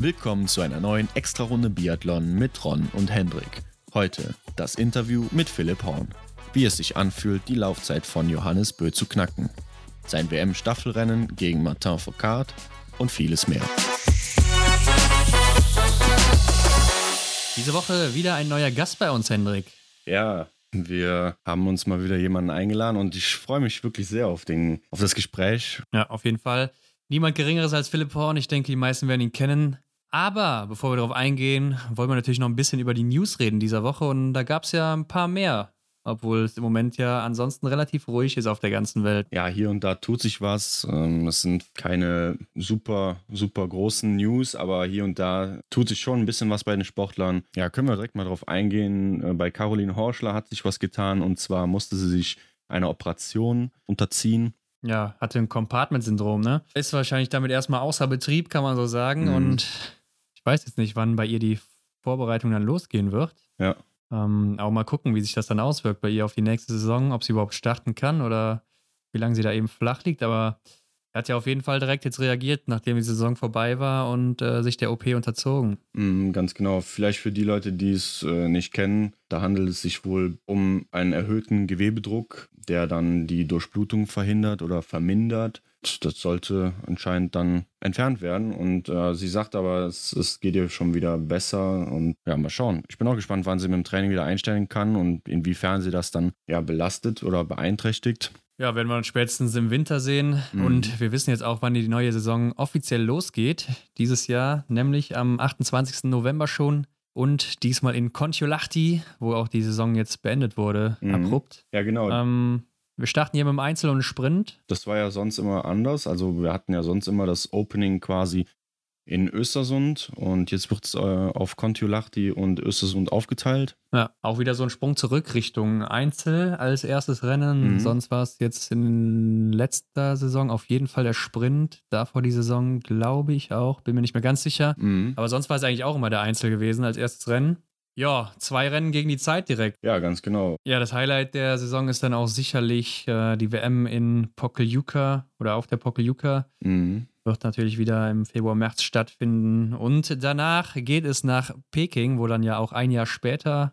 Willkommen zu einer neuen Extra-Runde Biathlon mit Ron und Hendrik. Heute das Interview mit Philipp Horn. Wie es sich anfühlt, die Laufzeit von Johannes Bö zu knacken. Sein WM-Staffelrennen gegen Martin Foucault und vieles mehr. Diese Woche wieder ein neuer Gast bei uns, Hendrik. Ja, wir haben uns mal wieder jemanden eingeladen und ich freue mich wirklich sehr auf, den, auf das Gespräch. Ja, auf jeden Fall. Niemand Geringeres als Philipp Horn. Ich denke, die meisten werden ihn kennen. Aber bevor wir darauf eingehen, wollen wir natürlich noch ein bisschen über die News reden dieser Woche. Und da gab es ja ein paar mehr obwohl es im Moment ja ansonsten relativ ruhig ist auf der ganzen Welt. Ja, hier und da tut sich was. Ähm, es sind keine super, super großen News, aber hier und da tut sich schon ein bisschen was bei den Sportlern. Ja, können wir direkt mal drauf eingehen. Äh, bei Caroline Horschler hat sich was getan und zwar musste sie sich einer Operation unterziehen. Ja, hatte ein Compartment-Syndrom, ne? Ist wahrscheinlich damit erstmal außer Betrieb, kann man so sagen. Mhm. Und ich weiß jetzt nicht, wann bei ihr die Vorbereitung dann losgehen wird. Ja. Ähm, auch mal gucken, wie sich das dann auswirkt bei ihr auf die nächste Saison, ob sie überhaupt starten kann oder wie lange sie da eben flach liegt. Aber er hat ja auf jeden Fall direkt jetzt reagiert, nachdem die Saison vorbei war und äh, sich der OP unterzogen. Mm, ganz genau. Vielleicht für die Leute, die es äh, nicht kennen, da handelt es sich wohl um einen erhöhten Gewebedruck, der dann die Durchblutung verhindert oder vermindert das sollte anscheinend dann entfernt werden. Und äh, sie sagt aber, es, es, geht ihr schon wieder besser. Und ja, mal schauen. Ich bin auch gespannt, wann sie mit dem Training wieder einstellen kann und inwiefern sie das dann ja belastet oder beeinträchtigt. Ja, werden wir uns spätestens im Winter sehen. Mhm. Und wir wissen jetzt auch, wann die neue Saison offiziell losgeht. Dieses Jahr, nämlich am 28. November schon. Und diesmal in Kontiolahti, wo auch die Saison jetzt beendet wurde, mhm. abrupt. Ja, genau. Ähm, wir starten hier mit dem Einzel und Sprint. Das war ja sonst immer anders. Also wir hatten ja sonst immer das Opening quasi in Östersund und jetzt wird es äh, auf Kontiolahti und Östersund aufgeteilt. Ja, auch wieder so ein Sprung zurück Richtung Einzel als erstes Rennen. Mhm. Sonst war es jetzt in letzter Saison auf jeden Fall der Sprint. Davor die Saison glaube ich auch, bin mir nicht mehr ganz sicher. Mhm. Aber sonst war es eigentlich auch immer der Einzel gewesen als erstes Rennen. Ja, zwei Rennen gegen die Zeit direkt. Ja, ganz genau. Ja, das Highlight der Saison ist dann auch sicherlich äh, die WM in Pokljuka oder auf der Pokljuka. Mhm. Wird natürlich wieder im Februar, März stattfinden. Und danach geht es nach Peking, wo dann ja auch ein Jahr später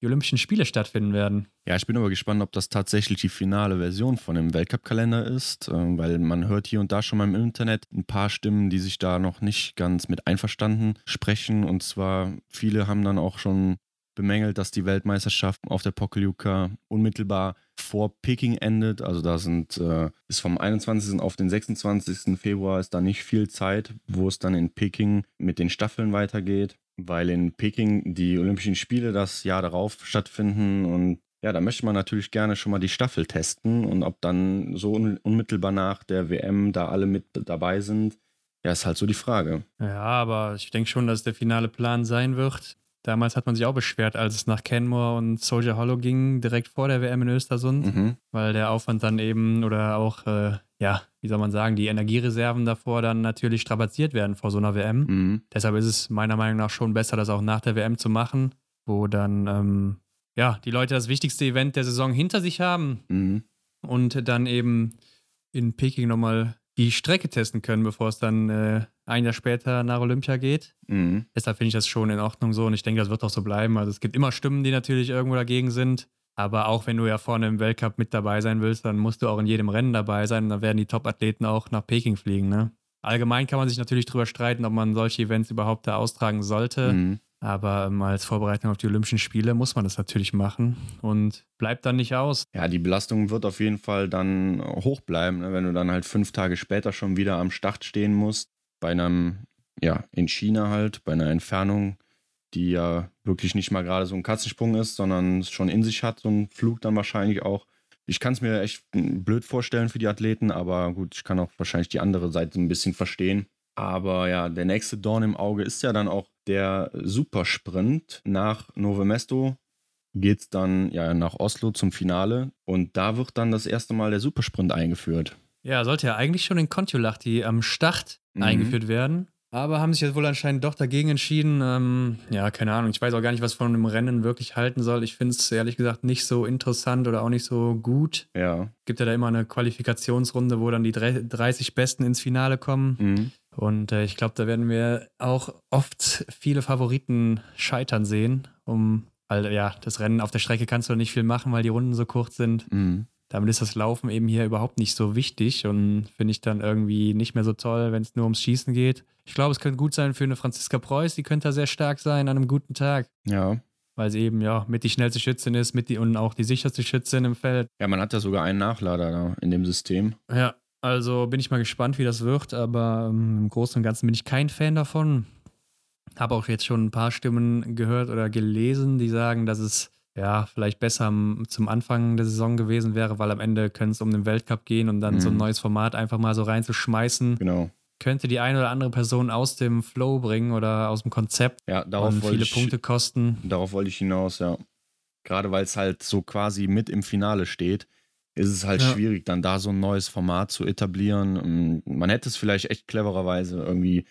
die Olympischen Spiele stattfinden werden. Ja, ich bin aber gespannt, ob das tatsächlich die finale Version von dem Weltcup-Kalender ist, äh, weil man hört hier und da schon mal im Internet ein paar Stimmen, die sich da noch nicht ganz mit einverstanden sprechen. Und zwar viele haben dann auch schon bemängelt, dass die Weltmeisterschaft auf der Pokljuka unmittelbar vor Peking endet. Also da sind äh, ist vom 21. auf den 26. Februar ist da nicht viel Zeit, wo es dann in Peking mit den Staffeln weitergeht weil in Peking die Olympischen Spiele das Jahr darauf stattfinden und ja, da möchte man natürlich gerne schon mal die Staffel testen und ob dann so un unmittelbar nach der WM da alle mit dabei sind, ja, ist halt so die Frage. Ja, aber ich denke schon, dass der finale Plan sein wird. Damals hat man sich auch beschwert, als es nach Kenmore und Soldier Hollow ging, direkt vor der WM in Östersund, mhm. weil der Aufwand dann eben oder auch äh, ja, wie soll man sagen, die Energiereserven davor dann natürlich strapaziert werden vor so einer WM. Mhm. Deshalb ist es meiner Meinung nach schon besser, das auch nach der WM zu machen, wo dann ähm, ja die Leute das wichtigste Event der Saison hinter sich haben mhm. und dann eben in Peking nochmal die Strecke testen können, bevor es dann äh, ein Jahr später nach Olympia geht. Mhm. Deshalb finde ich das schon in Ordnung so und ich denke, das wird auch so bleiben. Also es gibt immer Stimmen, die natürlich irgendwo dagegen sind. Aber auch wenn du ja vorne im Weltcup mit dabei sein willst, dann musst du auch in jedem Rennen dabei sein und dann werden die Top-Athleten auch nach Peking fliegen. Ne? Allgemein kann man sich natürlich darüber streiten, ob man solche Events überhaupt da austragen sollte. Mhm. Aber ähm, als Vorbereitung auf die Olympischen Spiele muss man das natürlich machen und bleibt dann nicht aus. Ja, die Belastung wird auf jeden Fall dann hoch bleiben, ne? wenn du dann halt fünf Tage später schon wieder am Start stehen musst. Bei einem, ja, in China halt, bei einer Entfernung die ja wirklich nicht mal gerade so ein Katzensprung ist, sondern es schon in sich hat, so ein Flug dann wahrscheinlich auch. Ich kann es mir echt blöd vorstellen für die Athleten, aber gut, ich kann auch wahrscheinlich die andere Seite ein bisschen verstehen. Aber ja, der nächste Dorn im Auge ist ja dann auch der Supersprint. Nach Novo Mesto geht es dann ja nach Oslo zum Finale und da wird dann das erste Mal der Supersprint eingeführt. Ja, sollte ja eigentlich schon in Kontiolahti am Start mhm. eingeführt werden. Aber haben sich jetzt wohl anscheinend doch dagegen entschieden. Ähm, ja, keine Ahnung. Ich weiß auch gar nicht, was von dem Rennen wirklich halten soll. Ich finde es ehrlich gesagt nicht so interessant oder auch nicht so gut. Ja. Gibt ja da immer eine Qualifikationsrunde, wo dann die 30 Besten ins Finale kommen. Mhm. Und äh, ich glaube, da werden wir auch oft viele Favoriten scheitern sehen, um, weil ja, das Rennen auf der Strecke kannst du nicht viel machen, weil die Runden so kurz sind. Mhm damit ist das Laufen eben hier überhaupt nicht so wichtig und finde ich dann irgendwie nicht mehr so toll, wenn es nur ums Schießen geht. Ich glaube, es könnte gut sein für eine Franziska Preuß, die könnte da sehr stark sein an einem guten Tag. Ja. Weil sie eben ja mit die schnellste Schützin ist mit die, und auch die sicherste Schützin im Feld. Ja, man hat ja sogar einen Nachlader da in dem System. Ja, also bin ich mal gespannt, wie das wird, aber ähm, im Großen und Ganzen bin ich kein Fan davon. Habe auch jetzt schon ein paar Stimmen gehört oder gelesen, die sagen, dass es ja, vielleicht besser zum Anfang der Saison gewesen wäre, weil am Ende könnte es um den Weltcup gehen und dann mhm. so ein mhm. neues Format einfach mal so reinzuschmeißen. Genau. Könnte die eine oder andere Person aus dem Flow bringen oder aus dem Konzept ja, darauf und viele ich, Punkte kosten. Darauf wollte ich hinaus, ja. Gerade weil es halt so quasi mit im Finale steht, ist es halt ja. schwierig, dann da so ein neues Format zu etablieren. Man hätte es vielleicht echt clevererweise irgendwie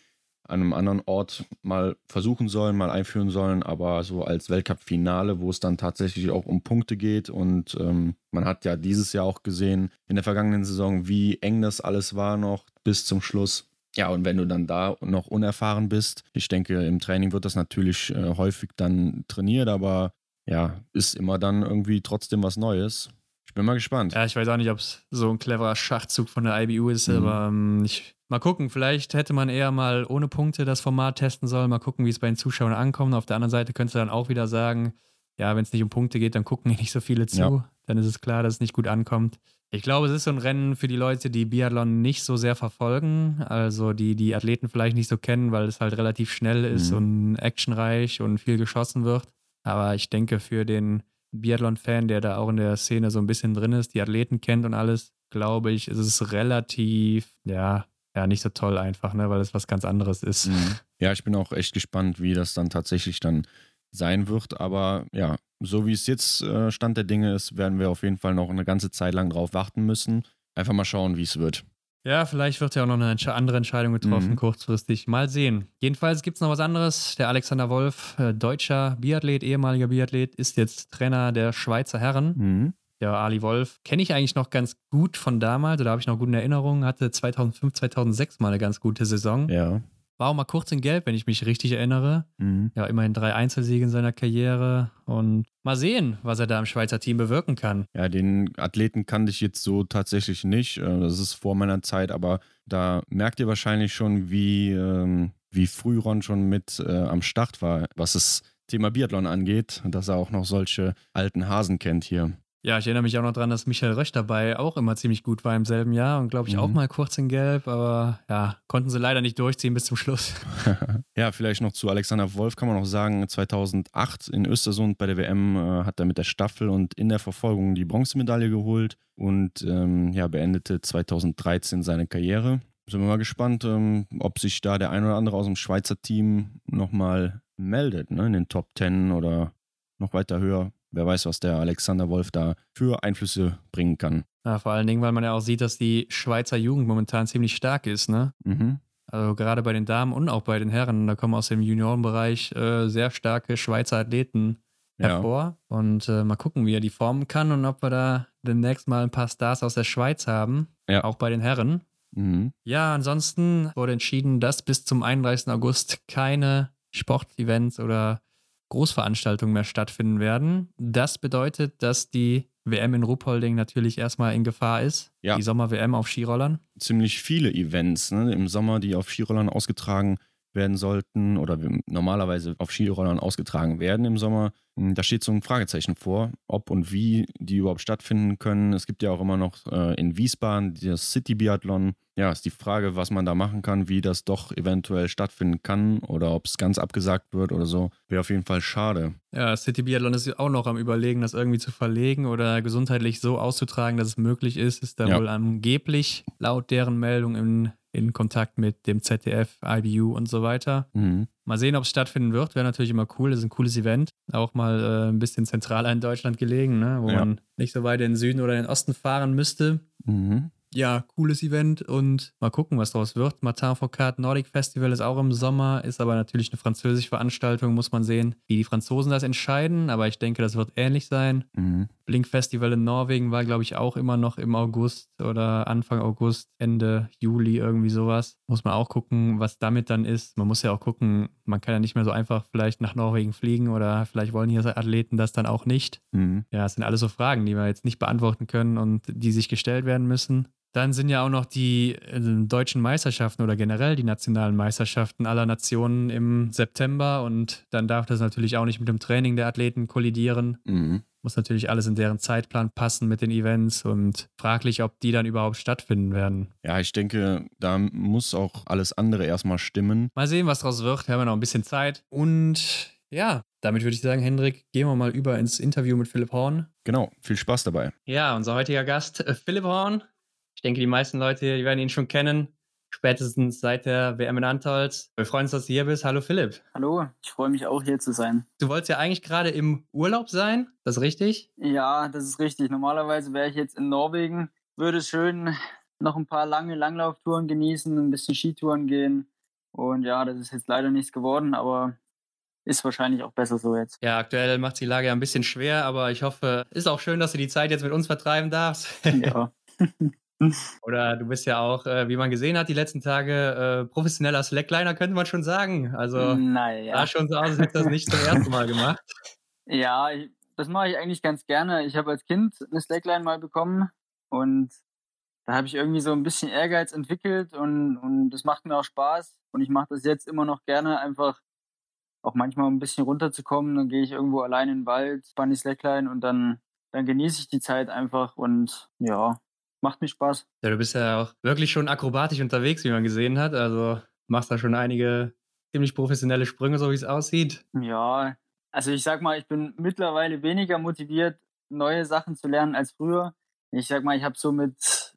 an einem anderen Ort mal versuchen sollen, mal einführen sollen, aber so als Weltcup-Finale, wo es dann tatsächlich auch um Punkte geht und ähm, man hat ja dieses Jahr auch gesehen in der vergangenen Saison, wie eng das alles war noch bis zum Schluss. Ja, und wenn du dann da noch unerfahren bist, ich denke, im Training wird das natürlich äh, häufig dann trainiert, aber ja, ist immer dann irgendwie trotzdem was Neues. Ich bin mal gespannt. Ja, ich weiß auch nicht, ob es so ein cleverer Schachzug von der IBU ist, mhm. aber ähm, ich Mal gucken, vielleicht hätte man eher mal ohne Punkte das Format testen sollen. Mal gucken, wie es bei den Zuschauern ankommt. Auf der anderen Seite könntest du dann auch wieder sagen, ja, wenn es nicht um Punkte geht, dann gucken nicht so viele zu. Ja. Dann ist es klar, dass es nicht gut ankommt. Ich glaube, es ist so ein Rennen für die Leute, die Biathlon nicht so sehr verfolgen, also die die Athleten vielleicht nicht so kennen, weil es halt relativ schnell ist mhm. und actionreich und viel geschossen wird. Aber ich denke, für den Biathlon-Fan, der da auch in der Szene so ein bisschen drin ist, die Athleten kennt und alles, glaube ich, ist es relativ, ja, ja nicht so toll einfach, ne, weil es was ganz anderes ist. Mhm. Ja, ich bin auch echt gespannt, wie das dann tatsächlich dann sein wird. Aber ja, so wie es jetzt äh, Stand der Dinge ist, werden wir auf jeden Fall noch eine ganze Zeit lang drauf warten müssen. Einfach mal schauen, wie es wird. Ja, vielleicht wird ja auch noch eine andere Entscheidung getroffen, mhm. kurzfristig. Mal sehen. Jedenfalls gibt es noch was anderes. Der Alexander Wolf, äh, deutscher Biathlet, ehemaliger Biathlet, ist jetzt Trainer der Schweizer Herren. Mhm. Ja, Ali Wolf kenne ich eigentlich noch ganz gut von damals, oder habe ich noch gute Erinnerungen, hatte 2005, 2006 mal eine ganz gute Saison. Ja. War auch mal kurz in Gelb, wenn ich mich richtig erinnere. Mhm. Ja, immerhin drei Einzelsiege in seiner Karriere. Und mal sehen, was er da im Schweizer Team bewirken kann. Ja, den Athleten kannte ich jetzt so tatsächlich nicht. Äh, das ist vor meiner Zeit, aber da merkt ihr wahrscheinlich schon, wie, ähm, wie früh Ron schon mit äh, am Start war, was das Thema Biathlon angeht, dass er auch noch solche alten Hasen kennt hier. Ja, ich erinnere mich auch noch daran, dass Michael Rösch dabei auch immer ziemlich gut war im selben Jahr und glaube ich mhm. auch mal kurz in Gelb, aber ja, konnten sie leider nicht durchziehen bis zum Schluss. ja, vielleicht noch zu Alexander Wolf kann man noch sagen, 2008 in Östersund bei der WM äh, hat er mit der Staffel und in der Verfolgung die Bronzemedaille geholt und ähm, ja, beendete 2013 seine Karriere. Sind wir mal gespannt, ähm, ob sich da der ein oder andere aus dem Schweizer Team nochmal meldet, ne, in den Top 10 oder noch weiter höher wer weiß, was der Alexander Wolf da für Einflüsse bringen kann. Ja, vor allen Dingen, weil man ja auch sieht, dass die Schweizer Jugend momentan ziemlich stark ist, ne? Mhm. Also gerade bei den Damen und auch bei den Herren, da kommen aus dem Juniorenbereich äh, sehr starke Schweizer Athleten hervor. Ja. Und äh, mal gucken, wie er die formen kann und ob wir da demnächst mal ein paar Stars aus der Schweiz haben. Ja. Auch bei den Herren. Mhm. Ja, ansonsten wurde entschieden, dass bis zum 31. August keine Sportevents oder Großveranstaltungen mehr stattfinden werden. Das bedeutet, dass die WM in Ruppolding natürlich erstmal in Gefahr ist. Ja. Die Sommer-WM auf Skirollern. Ziemlich viele Events ne, im Sommer, die auf Skirollern ausgetragen werden sollten oder normalerweise auf Skirollern ausgetragen werden im Sommer. Hm, da steht so ein Fragezeichen vor, ob und wie die überhaupt stattfinden können. Es gibt ja auch immer noch äh, in Wiesbaden das City Biathlon. Ja, ist die Frage, was man da machen kann, wie das doch eventuell stattfinden kann oder ob es ganz abgesagt wird oder so. Wäre auf jeden Fall schade. Ja, City Biathlon ist auch noch am Überlegen, das irgendwie zu verlegen oder gesundheitlich so auszutragen, dass es möglich ist. Ist da ja. wohl angeblich laut deren Meldung in in Kontakt mit dem ZDF, IBU und so weiter. Mhm. Mal sehen, ob es stattfinden wird. Wäre natürlich immer cool. Das ist ein cooles Event. Auch mal äh, ein bisschen zentraler in Deutschland gelegen, ne? wo ja. man nicht so weit in den Süden oder in den Osten fahren müsste. Mhm. Ja, cooles Event und mal gucken, was daraus wird. Martin Foucault Nordic Festival ist auch im Sommer, ist aber natürlich eine französische Veranstaltung, muss man sehen, wie die Franzosen das entscheiden, aber ich denke, das wird ähnlich sein. Mhm. Blink Festival in Norwegen war, glaube ich, auch immer noch im August oder Anfang August, Ende Juli, irgendwie sowas. Muss man auch gucken, was damit dann ist. Man muss ja auch gucken, man kann ja nicht mehr so einfach vielleicht nach Norwegen fliegen oder vielleicht wollen hier Athleten das dann auch nicht. Mhm. Ja, es sind alles so Fragen, die wir jetzt nicht beantworten können und die sich gestellt werden müssen. Dann sind ja auch noch die äh, deutschen Meisterschaften oder generell die nationalen Meisterschaften aller Nationen im September und dann darf das natürlich auch nicht mit dem Training der Athleten kollidieren. Mhm. Muss natürlich alles in deren Zeitplan passen mit den Events und fraglich, ob die dann überhaupt stattfinden werden. Ja, ich denke, da muss auch alles andere erstmal stimmen. Mal sehen, was daraus wird. Wir haben ja noch ein bisschen Zeit. Und ja, damit würde ich sagen, Hendrik, gehen wir mal über ins Interview mit Philipp Horn. Genau, viel Spaß dabei. Ja, unser heutiger Gast, äh, Philipp Horn, ich denke, die meisten Leute die werden ihn schon kennen, spätestens seit der WM in Antolz. Wir freuen uns, dass du hier bist. Hallo Philipp. Hallo, ich freue mich auch hier zu sein. Du wolltest ja eigentlich gerade im Urlaub sein, das ist richtig? Ja, das ist richtig. Normalerweise wäre ich jetzt in Norwegen, würde schön noch ein paar lange Langlauftouren genießen, ein bisschen Skitouren gehen. Und ja, das ist jetzt leider nichts geworden, aber ist wahrscheinlich auch besser so jetzt. Ja, aktuell macht die Lage ja ein bisschen schwer, aber ich hoffe, ist auch schön, dass du die Zeit jetzt mit uns vertreiben darfst. Ja. Oder du bist ja auch, äh, wie man gesehen hat, die letzten Tage äh, professioneller Slackliner, könnte man schon sagen. Also naja. sah schon so aus, als hättest du das nicht zum ersten Mal gemacht. Ja, ich, das mache ich eigentlich ganz gerne. Ich habe als Kind eine Slackline mal bekommen und da habe ich irgendwie so ein bisschen Ehrgeiz entwickelt und, und das macht mir auch Spaß. Und ich mache das jetzt immer noch gerne, einfach auch manchmal ein bisschen runterzukommen. Dann gehe ich irgendwo allein in den Wald, spanne die Slackline und dann, dann genieße ich die Zeit einfach und ja, macht mir Spaß. Ja, du bist ja auch wirklich schon akrobatisch unterwegs, wie man gesehen hat. Also machst da schon einige ziemlich professionelle Sprünge, so wie es aussieht. Ja, also ich sag mal, ich bin mittlerweile weniger motiviert, neue Sachen zu lernen als früher. Ich sag mal, ich habe so mit,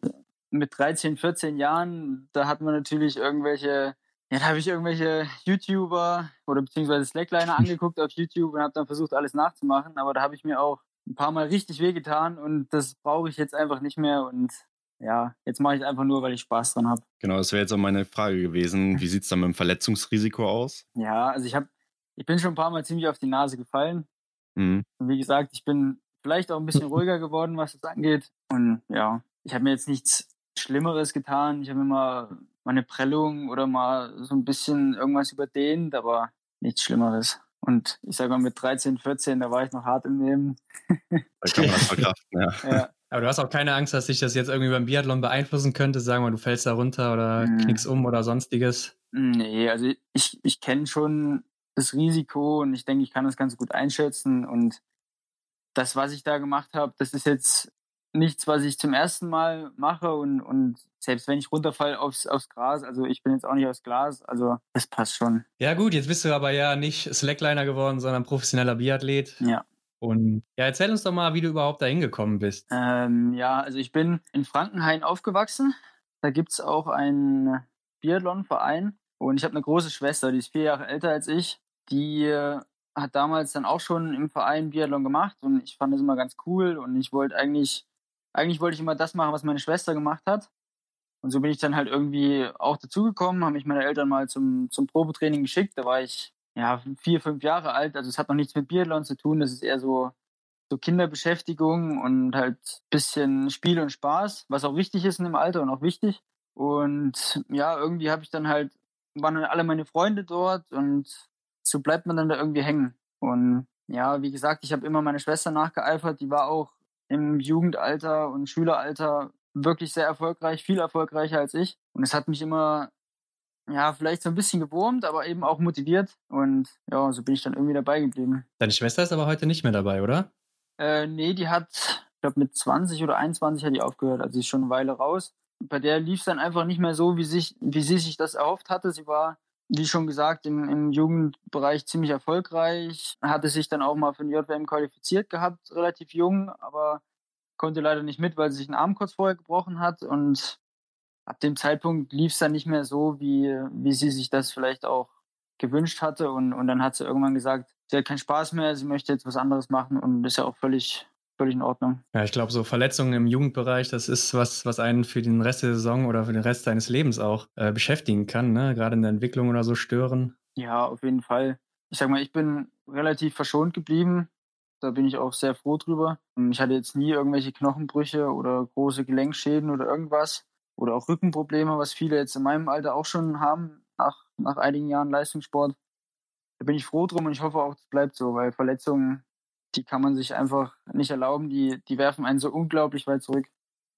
mit 13, 14 Jahren, da hat man natürlich irgendwelche, ja, da habe ich irgendwelche YouTuber oder beziehungsweise Slackliner angeguckt auf YouTube und habe dann versucht, alles nachzumachen. Aber da habe ich mir auch ein paar Mal richtig wehgetan und das brauche ich jetzt einfach nicht mehr und ja, jetzt mache ich es einfach nur, weil ich Spaß dran habe. Genau, das wäre jetzt auch meine Frage gewesen. Wie sieht es dann mit dem Verletzungsrisiko aus? Ja, also ich habe, ich bin schon ein paar Mal ziemlich auf die Nase gefallen. Mhm. Und wie gesagt, ich bin vielleicht auch ein bisschen ruhiger geworden, was das angeht. Und ja, ich habe mir jetzt nichts Schlimmeres getan. Ich habe immer mal eine Prellung oder mal so ein bisschen irgendwas überdehnt, aber nichts Schlimmeres. Und ich sage mal, mit 13, 14, da war ich noch hart im Leben. Da kann man das verkraften, ja. ja. Aber du hast auch keine Angst, dass sich das jetzt irgendwie beim Biathlon beeinflussen könnte? Sagen wir, du fällst da runter oder hm. knickst um oder sonstiges? Nee, also ich, ich kenne schon das Risiko und ich denke, ich kann das ganz gut einschätzen. Und das, was ich da gemacht habe, das ist jetzt nichts, was ich zum ersten Mal mache und, und selbst wenn ich runterfalle aufs, aufs Gras, also ich bin jetzt auch nicht aus Glas, also das passt schon. Ja gut, jetzt bist du aber ja nicht Slackliner geworden, sondern professioneller Biathlet. Ja. Und ja, erzähl uns doch mal, wie du überhaupt da hingekommen bist. Ähm, ja, also ich bin in Frankenhain aufgewachsen. Da gibt es auch einen Biathlon-Verein und ich habe eine große Schwester, die ist vier Jahre älter als ich. Die äh, hat damals dann auch schon im Verein Biathlon gemacht und ich fand das immer ganz cool und ich wollte eigentlich eigentlich wollte ich immer das machen, was meine Schwester gemacht hat. Und so bin ich dann halt irgendwie auch dazugekommen, habe mich meine Eltern mal zum, zum Probetraining geschickt. Da war ich ja vier, fünf Jahre alt. Also es hat noch nichts mit Biathlon zu tun. Das ist eher so, so Kinderbeschäftigung und halt bisschen Spiel und Spaß, was auch wichtig ist in dem Alter und auch wichtig. Und ja, irgendwie habe ich dann halt, waren dann alle meine Freunde dort und so bleibt man dann da irgendwie hängen. Und ja, wie gesagt, ich habe immer meine Schwester nachgeeifert. Die war auch im Jugendalter und Schüleralter wirklich sehr erfolgreich, viel erfolgreicher als ich. Und es hat mich immer, ja, vielleicht so ein bisschen gewurmt, aber eben auch motiviert. Und ja, so bin ich dann irgendwie dabei geblieben. Deine Schwester ist aber heute nicht mehr dabei, oder? Äh, nee, die hat, ich glaube, mit 20 oder 21 hat die aufgehört. Also sie ist schon eine Weile raus. Bei der lief es dann einfach nicht mehr so, wie, sich, wie sie sich das erhofft hatte. Sie war wie schon gesagt, im, im Jugendbereich ziemlich erfolgreich. Hatte sich dann auch mal für den JWM qualifiziert gehabt, relativ jung, aber konnte leider nicht mit, weil sie sich einen Arm kurz vorher gebrochen hat. Und ab dem Zeitpunkt lief es dann nicht mehr so, wie, wie sie sich das vielleicht auch gewünscht hatte. Und, und dann hat sie irgendwann gesagt, sie hat keinen Spaß mehr, sie möchte jetzt was anderes machen und ist ja auch völlig, völlig in Ordnung. Ja, ich glaube, so Verletzungen im Jugendbereich, das ist was, was einen für den Rest der Saison oder für den Rest seines Lebens auch äh, beschäftigen kann, ne? gerade in der Entwicklung oder so stören. Ja, auf jeden Fall. Ich sag mal, ich bin relativ verschont geblieben. Da bin ich auch sehr froh drüber. Ich hatte jetzt nie irgendwelche Knochenbrüche oder große Gelenkschäden oder irgendwas. Oder auch Rückenprobleme, was viele jetzt in meinem Alter auch schon haben, nach, nach einigen Jahren Leistungssport. Da bin ich froh drum und ich hoffe auch, es bleibt so, weil Verletzungen, die kann man sich einfach nicht erlauben. Die, die werfen einen so unglaublich weit zurück.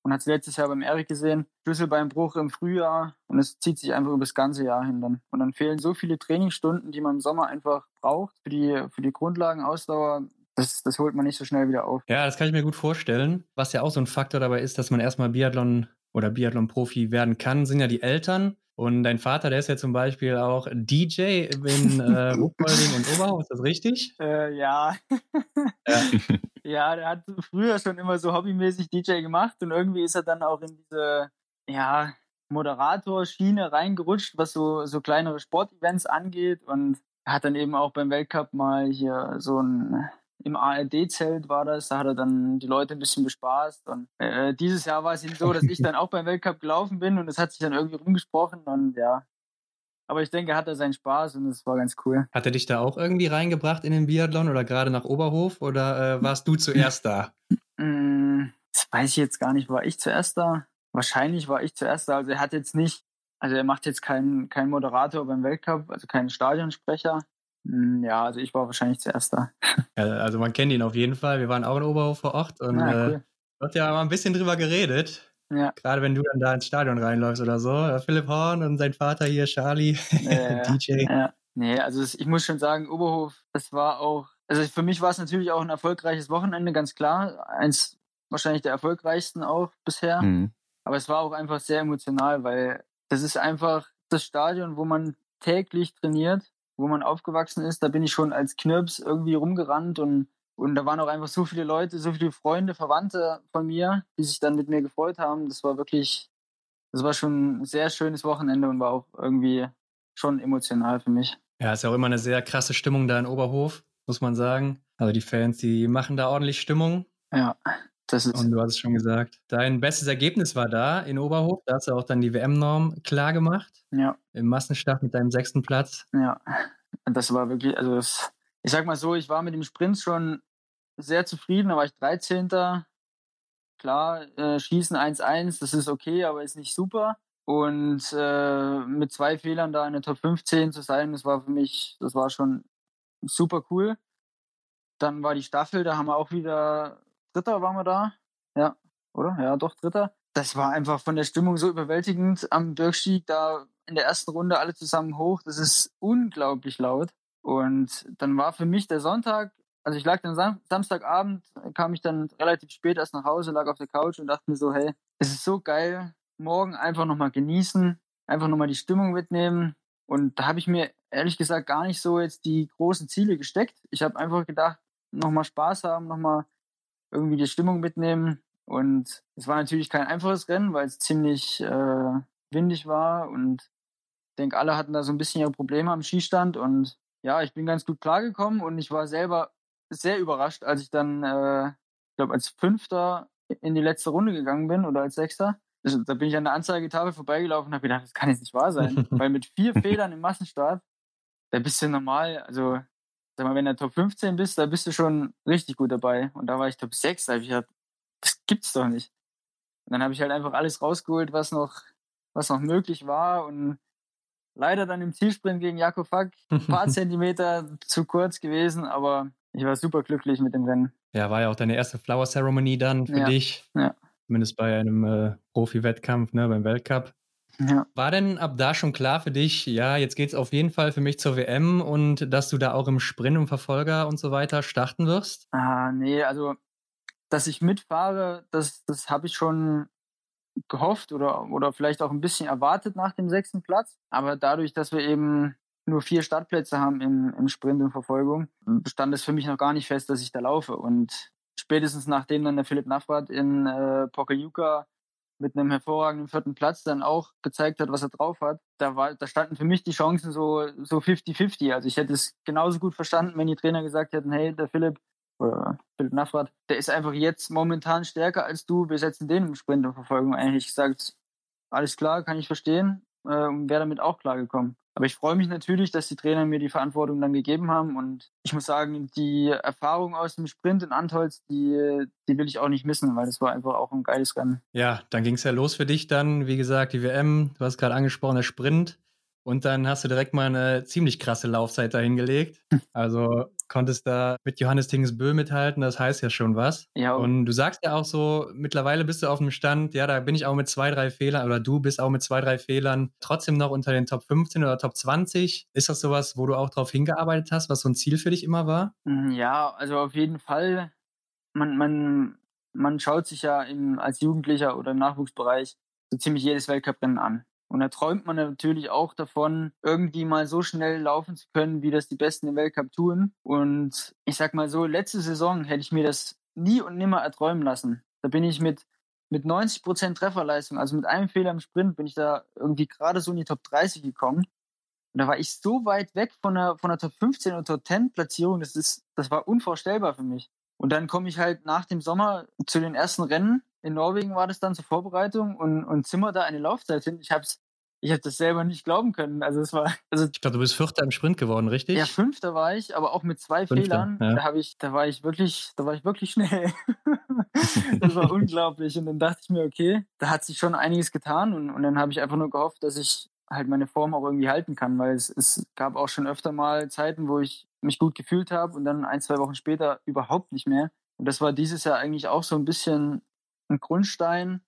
Und hat es letztes Jahr beim Erik gesehen, Schlüsselbeinbruch im Frühjahr und es zieht sich einfach über das ganze Jahr hin dann. Und dann fehlen so viele Trainingsstunden, die man im Sommer einfach braucht für die, für die Grundlagenausdauer. Das, das holt man nicht so schnell wieder auf. Ja, das kann ich mir gut vorstellen. Was ja auch so ein Faktor dabei ist, dass man erstmal Biathlon oder Biathlon-Profi werden kann, sind ja die Eltern. Und dein Vater, der ist ja zum Beispiel auch DJ in äh, Ruhpolding und Oberhau, ist das richtig? Äh, ja. ja. ja, der hat früher schon immer so hobbymäßig DJ gemacht und irgendwie ist er dann auch in diese, ja, Moderator-Schiene reingerutscht, was so, so kleinere Sportevents angeht und hat dann eben auch beim Weltcup mal hier so ein im ARD-Zelt war das, da hat er dann die Leute ein bisschen bespaßt. Und äh, dieses Jahr war es ihm so, dass ich dann auch beim Weltcup gelaufen bin und es hat sich dann irgendwie rumgesprochen und ja. Aber ich denke, hat er seinen Spaß und es war ganz cool. Hat er dich da auch irgendwie reingebracht in den Biathlon oder gerade nach Oberhof oder äh, warst du zuerst da? Mm, das weiß ich jetzt gar nicht. War ich zuerst da? Wahrscheinlich war ich zuerst da. Also er hat jetzt nicht, also er macht jetzt keinen kein Moderator beim Weltcup, also keinen Stadionsprecher. Hm, ja, also ich war wahrscheinlich zuerst da. Ja, also man kennt ihn auf jeden Fall. Wir waren auch in Oberhof vor Ort und ja, ah, cool. äh, wird ja mal ein bisschen drüber geredet. Ja. Gerade wenn du dann da ins Stadion reinläufst oder so. Philipp Horn und sein Vater hier, Charlie, äh, DJ. Ja. Nee, also ich muss schon sagen, Oberhof, das war auch, also für mich war es natürlich auch ein erfolgreiches Wochenende, ganz klar. Eins wahrscheinlich der erfolgreichsten auch bisher. Mhm. Aber es war auch einfach sehr emotional, weil das ist einfach das Stadion, wo man täglich trainiert wo man aufgewachsen ist, da bin ich schon als Knirps irgendwie rumgerannt und, und da waren auch einfach so viele Leute, so viele Freunde, Verwandte von mir, die sich dann mit mir gefreut haben. Das war wirklich, das war schon ein sehr schönes Wochenende und war auch irgendwie schon emotional für mich. Ja, ist ja auch immer eine sehr krasse Stimmung da in Oberhof, muss man sagen. Also die Fans, die machen da ordentlich Stimmung. Ja. Das ist Und du hast es schon gesagt. Dein bestes Ergebnis war da in Oberhof. Da hast du auch dann die WM-Norm klar gemacht. Ja. Im Massenstart mit deinem sechsten Platz. Ja. Das war wirklich, also das, ich sag mal so, ich war mit dem Sprint schon sehr zufrieden. Da war ich 13. Klar, äh, Schießen 1-1, das ist okay, aber ist nicht super. Und äh, mit zwei Fehlern da in der Top 15 zu sein, das war für mich, das war schon super cool. Dann war die Staffel, da haben wir auch wieder Dritter waren wir da. Ja, oder? Ja, doch, Dritter. Das war einfach von der Stimmung so überwältigend am Bergstieg, da in der ersten Runde alle zusammen hoch. Das ist unglaublich laut. Und dann war für mich der Sonntag, also ich lag dann Sam Samstagabend, kam ich dann relativ spät erst nach Hause, lag auf der Couch und dachte mir so, hey, es ist so geil, morgen einfach nochmal genießen, einfach nochmal die Stimmung mitnehmen. Und da habe ich mir ehrlich gesagt gar nicht so jetzt die großen Ziele gesteckt. Ich habe einfach gedacht, nochmal Spaß haben, nochmal irgendwie die Stimmung mitnehmen. Und es war natürlich kein einfaches Rennen, weil es ziemlich äh, windig war und ich denke, alle hatten da so ein bisschen ihre Probleme am Skistand und ja, ich bin ganz gut klargekommen und ich war selber sehr überrascht, als ich dann, äh, ich glaube, als Fünfter in die letzte Runde gegangen bin oder als Sechster. Also, da bin ich an der Anzeigetafel vorbeigelaufen und habe gedacht, das kann jetzt nicht wahr sein, weil mit vier Fehlern im Massenstart, da bist du normal, also sag mal, wenn du Top 15 bist, da bist du schon richtig gut dabei. Und da war ich Top 6, da habe ich gedacht, das gibt's doch nicht. Und dann habe ich halt einfach alles rausgeholt, was noch, was noch möglich war. Und leider dann im Zielsprint gegen Jakob Fack ein paar Zentimeter zu kurz gewesen, aber ich war super glücklich mit dem Rennen. Ja, war ja auch deine erste Flower Ceremony dann für ja, dich. Ja. Zumindest bei einem äh, Profi-Wettkampf, ne, beim Weltcup. Ja. War denn ab da schon klar für dich, ja, jetzt geht es auf jeden Fall für mich zur WM und dass du da auch im Sprint und Verfolger und so weiter starten wirst? Ah, nee, also dass ich mitfahre, das, das habe ich schon gehofft oder, oder vielleicht auch ein bisschen erwartet nach dem sechsten Platz. Aber dadurch, dass wir eben nur vier Startplätze haben im, im Sprint und Verfolgung, stand es für mich noch gar nicht fest, dass ich da laufe. Und spätestens nachdem dann der Philipp Navrat in äh, Pokljuka mit einem hervorragenden vierten Platz dann auch gezeigt hat, was er drauf hat, da, war, da standen für mich die Chancen so so 50-50. Also ich hätte es genauso gut verstanden, wenn die Trainer gesagt hätten, hey, der Philipp, oder Philipp Nafrat, der ist einfach jetzt momentan stärker als du. Wir setzen den im Sprint und Verfolgung Eigentlich gesagt, alles klar, kann ich verstehen äh, und wäre damit auch klargekommen. Aber ich freue mich natürlich, dass die Trainer mir die Verantwortung dann gegeben haben. Und ich muss sagen, die Erfahrung aus dem Sprint in Antholz, die, die will ich auch nicht missen, weil das war einfach auch ein geiles Rennen. Ja, dann ging es ja los für dich dann. Wie gesagt, die WM, du hast gerade angesprochen, der Sprint. Und dann hast du direkt mal eine ziemlich krasse Laufzeit dahingelegt. Also konntest da mit Johannes Tingesbö mithalten, das heißt ja schon was. Ja. Und du sagst ja auch so, mittlerweile bist du auf dem Stand, ja, da bin ich auch mit zwei, drei Fehlern, oder du bist auch mit zwei, drei Fehlern trotzdem noch unter den Top 15 oder Top 20. Ist das sowas, wo du auch drauf hingearbeitet hast, was so ein Ziel für dich immer war? Mm, ja, also auf jeden Fall. Man, man, man schaut sich ja im, als Jugendlicher oder im Nachwuchsbereich so ziemlich jedes Weltcuprennen an. Und da träumt man natürlich auch davon, irgendwie mal so schnell laufen zu können, wie das die Besten im Weltcup tun. Und ich sag mal so, letzte Saison hätte ich mir das nie und nimmer erträumen lassen. Da bin ich mit, mit 90 Prozent Trefferleistung, also mit einem Fehler im Sprint, bin ich da irgendwie gerade so in die Top 30 gekommen. Und da war ich so weit weg von der, von der Top 15 und Top 10 Platzierung, das ist, das war unvorstellbar für mich. Und dann komme ich halt nach dem Sommer zu den ersten Rennen. In Norwegen war das dann zur Vorbereitung und, und Zimmer da eine Laufzeit hin. Ich habe es ich habe das selber nicht glauben können. Also es war, also ich glaube, du bist Vierter im Sprint geworden, richtig? Ja, Fünfter war ich, aber auch mit zwei Fünfter, Fehlern. Ja. Da habe ich, da war ich wirklich, da war ich wirklich schnell. das war unglaublich. Und dann dachte ich mir, okay, da hat sich schon einiges getan. Und, und dann habe ich einfach nur gehofft, dass ich halt meine Form auch irgendwie halten kann, weil es, es gab auch schon öfter mal Zeiten, wo ich mich gut gefühlt habe und dann ein, zwei Wochen später überhaupt nicht mehr. Und das war dieses Jahr eigentlich auch so ein bisschen ein Grundstein,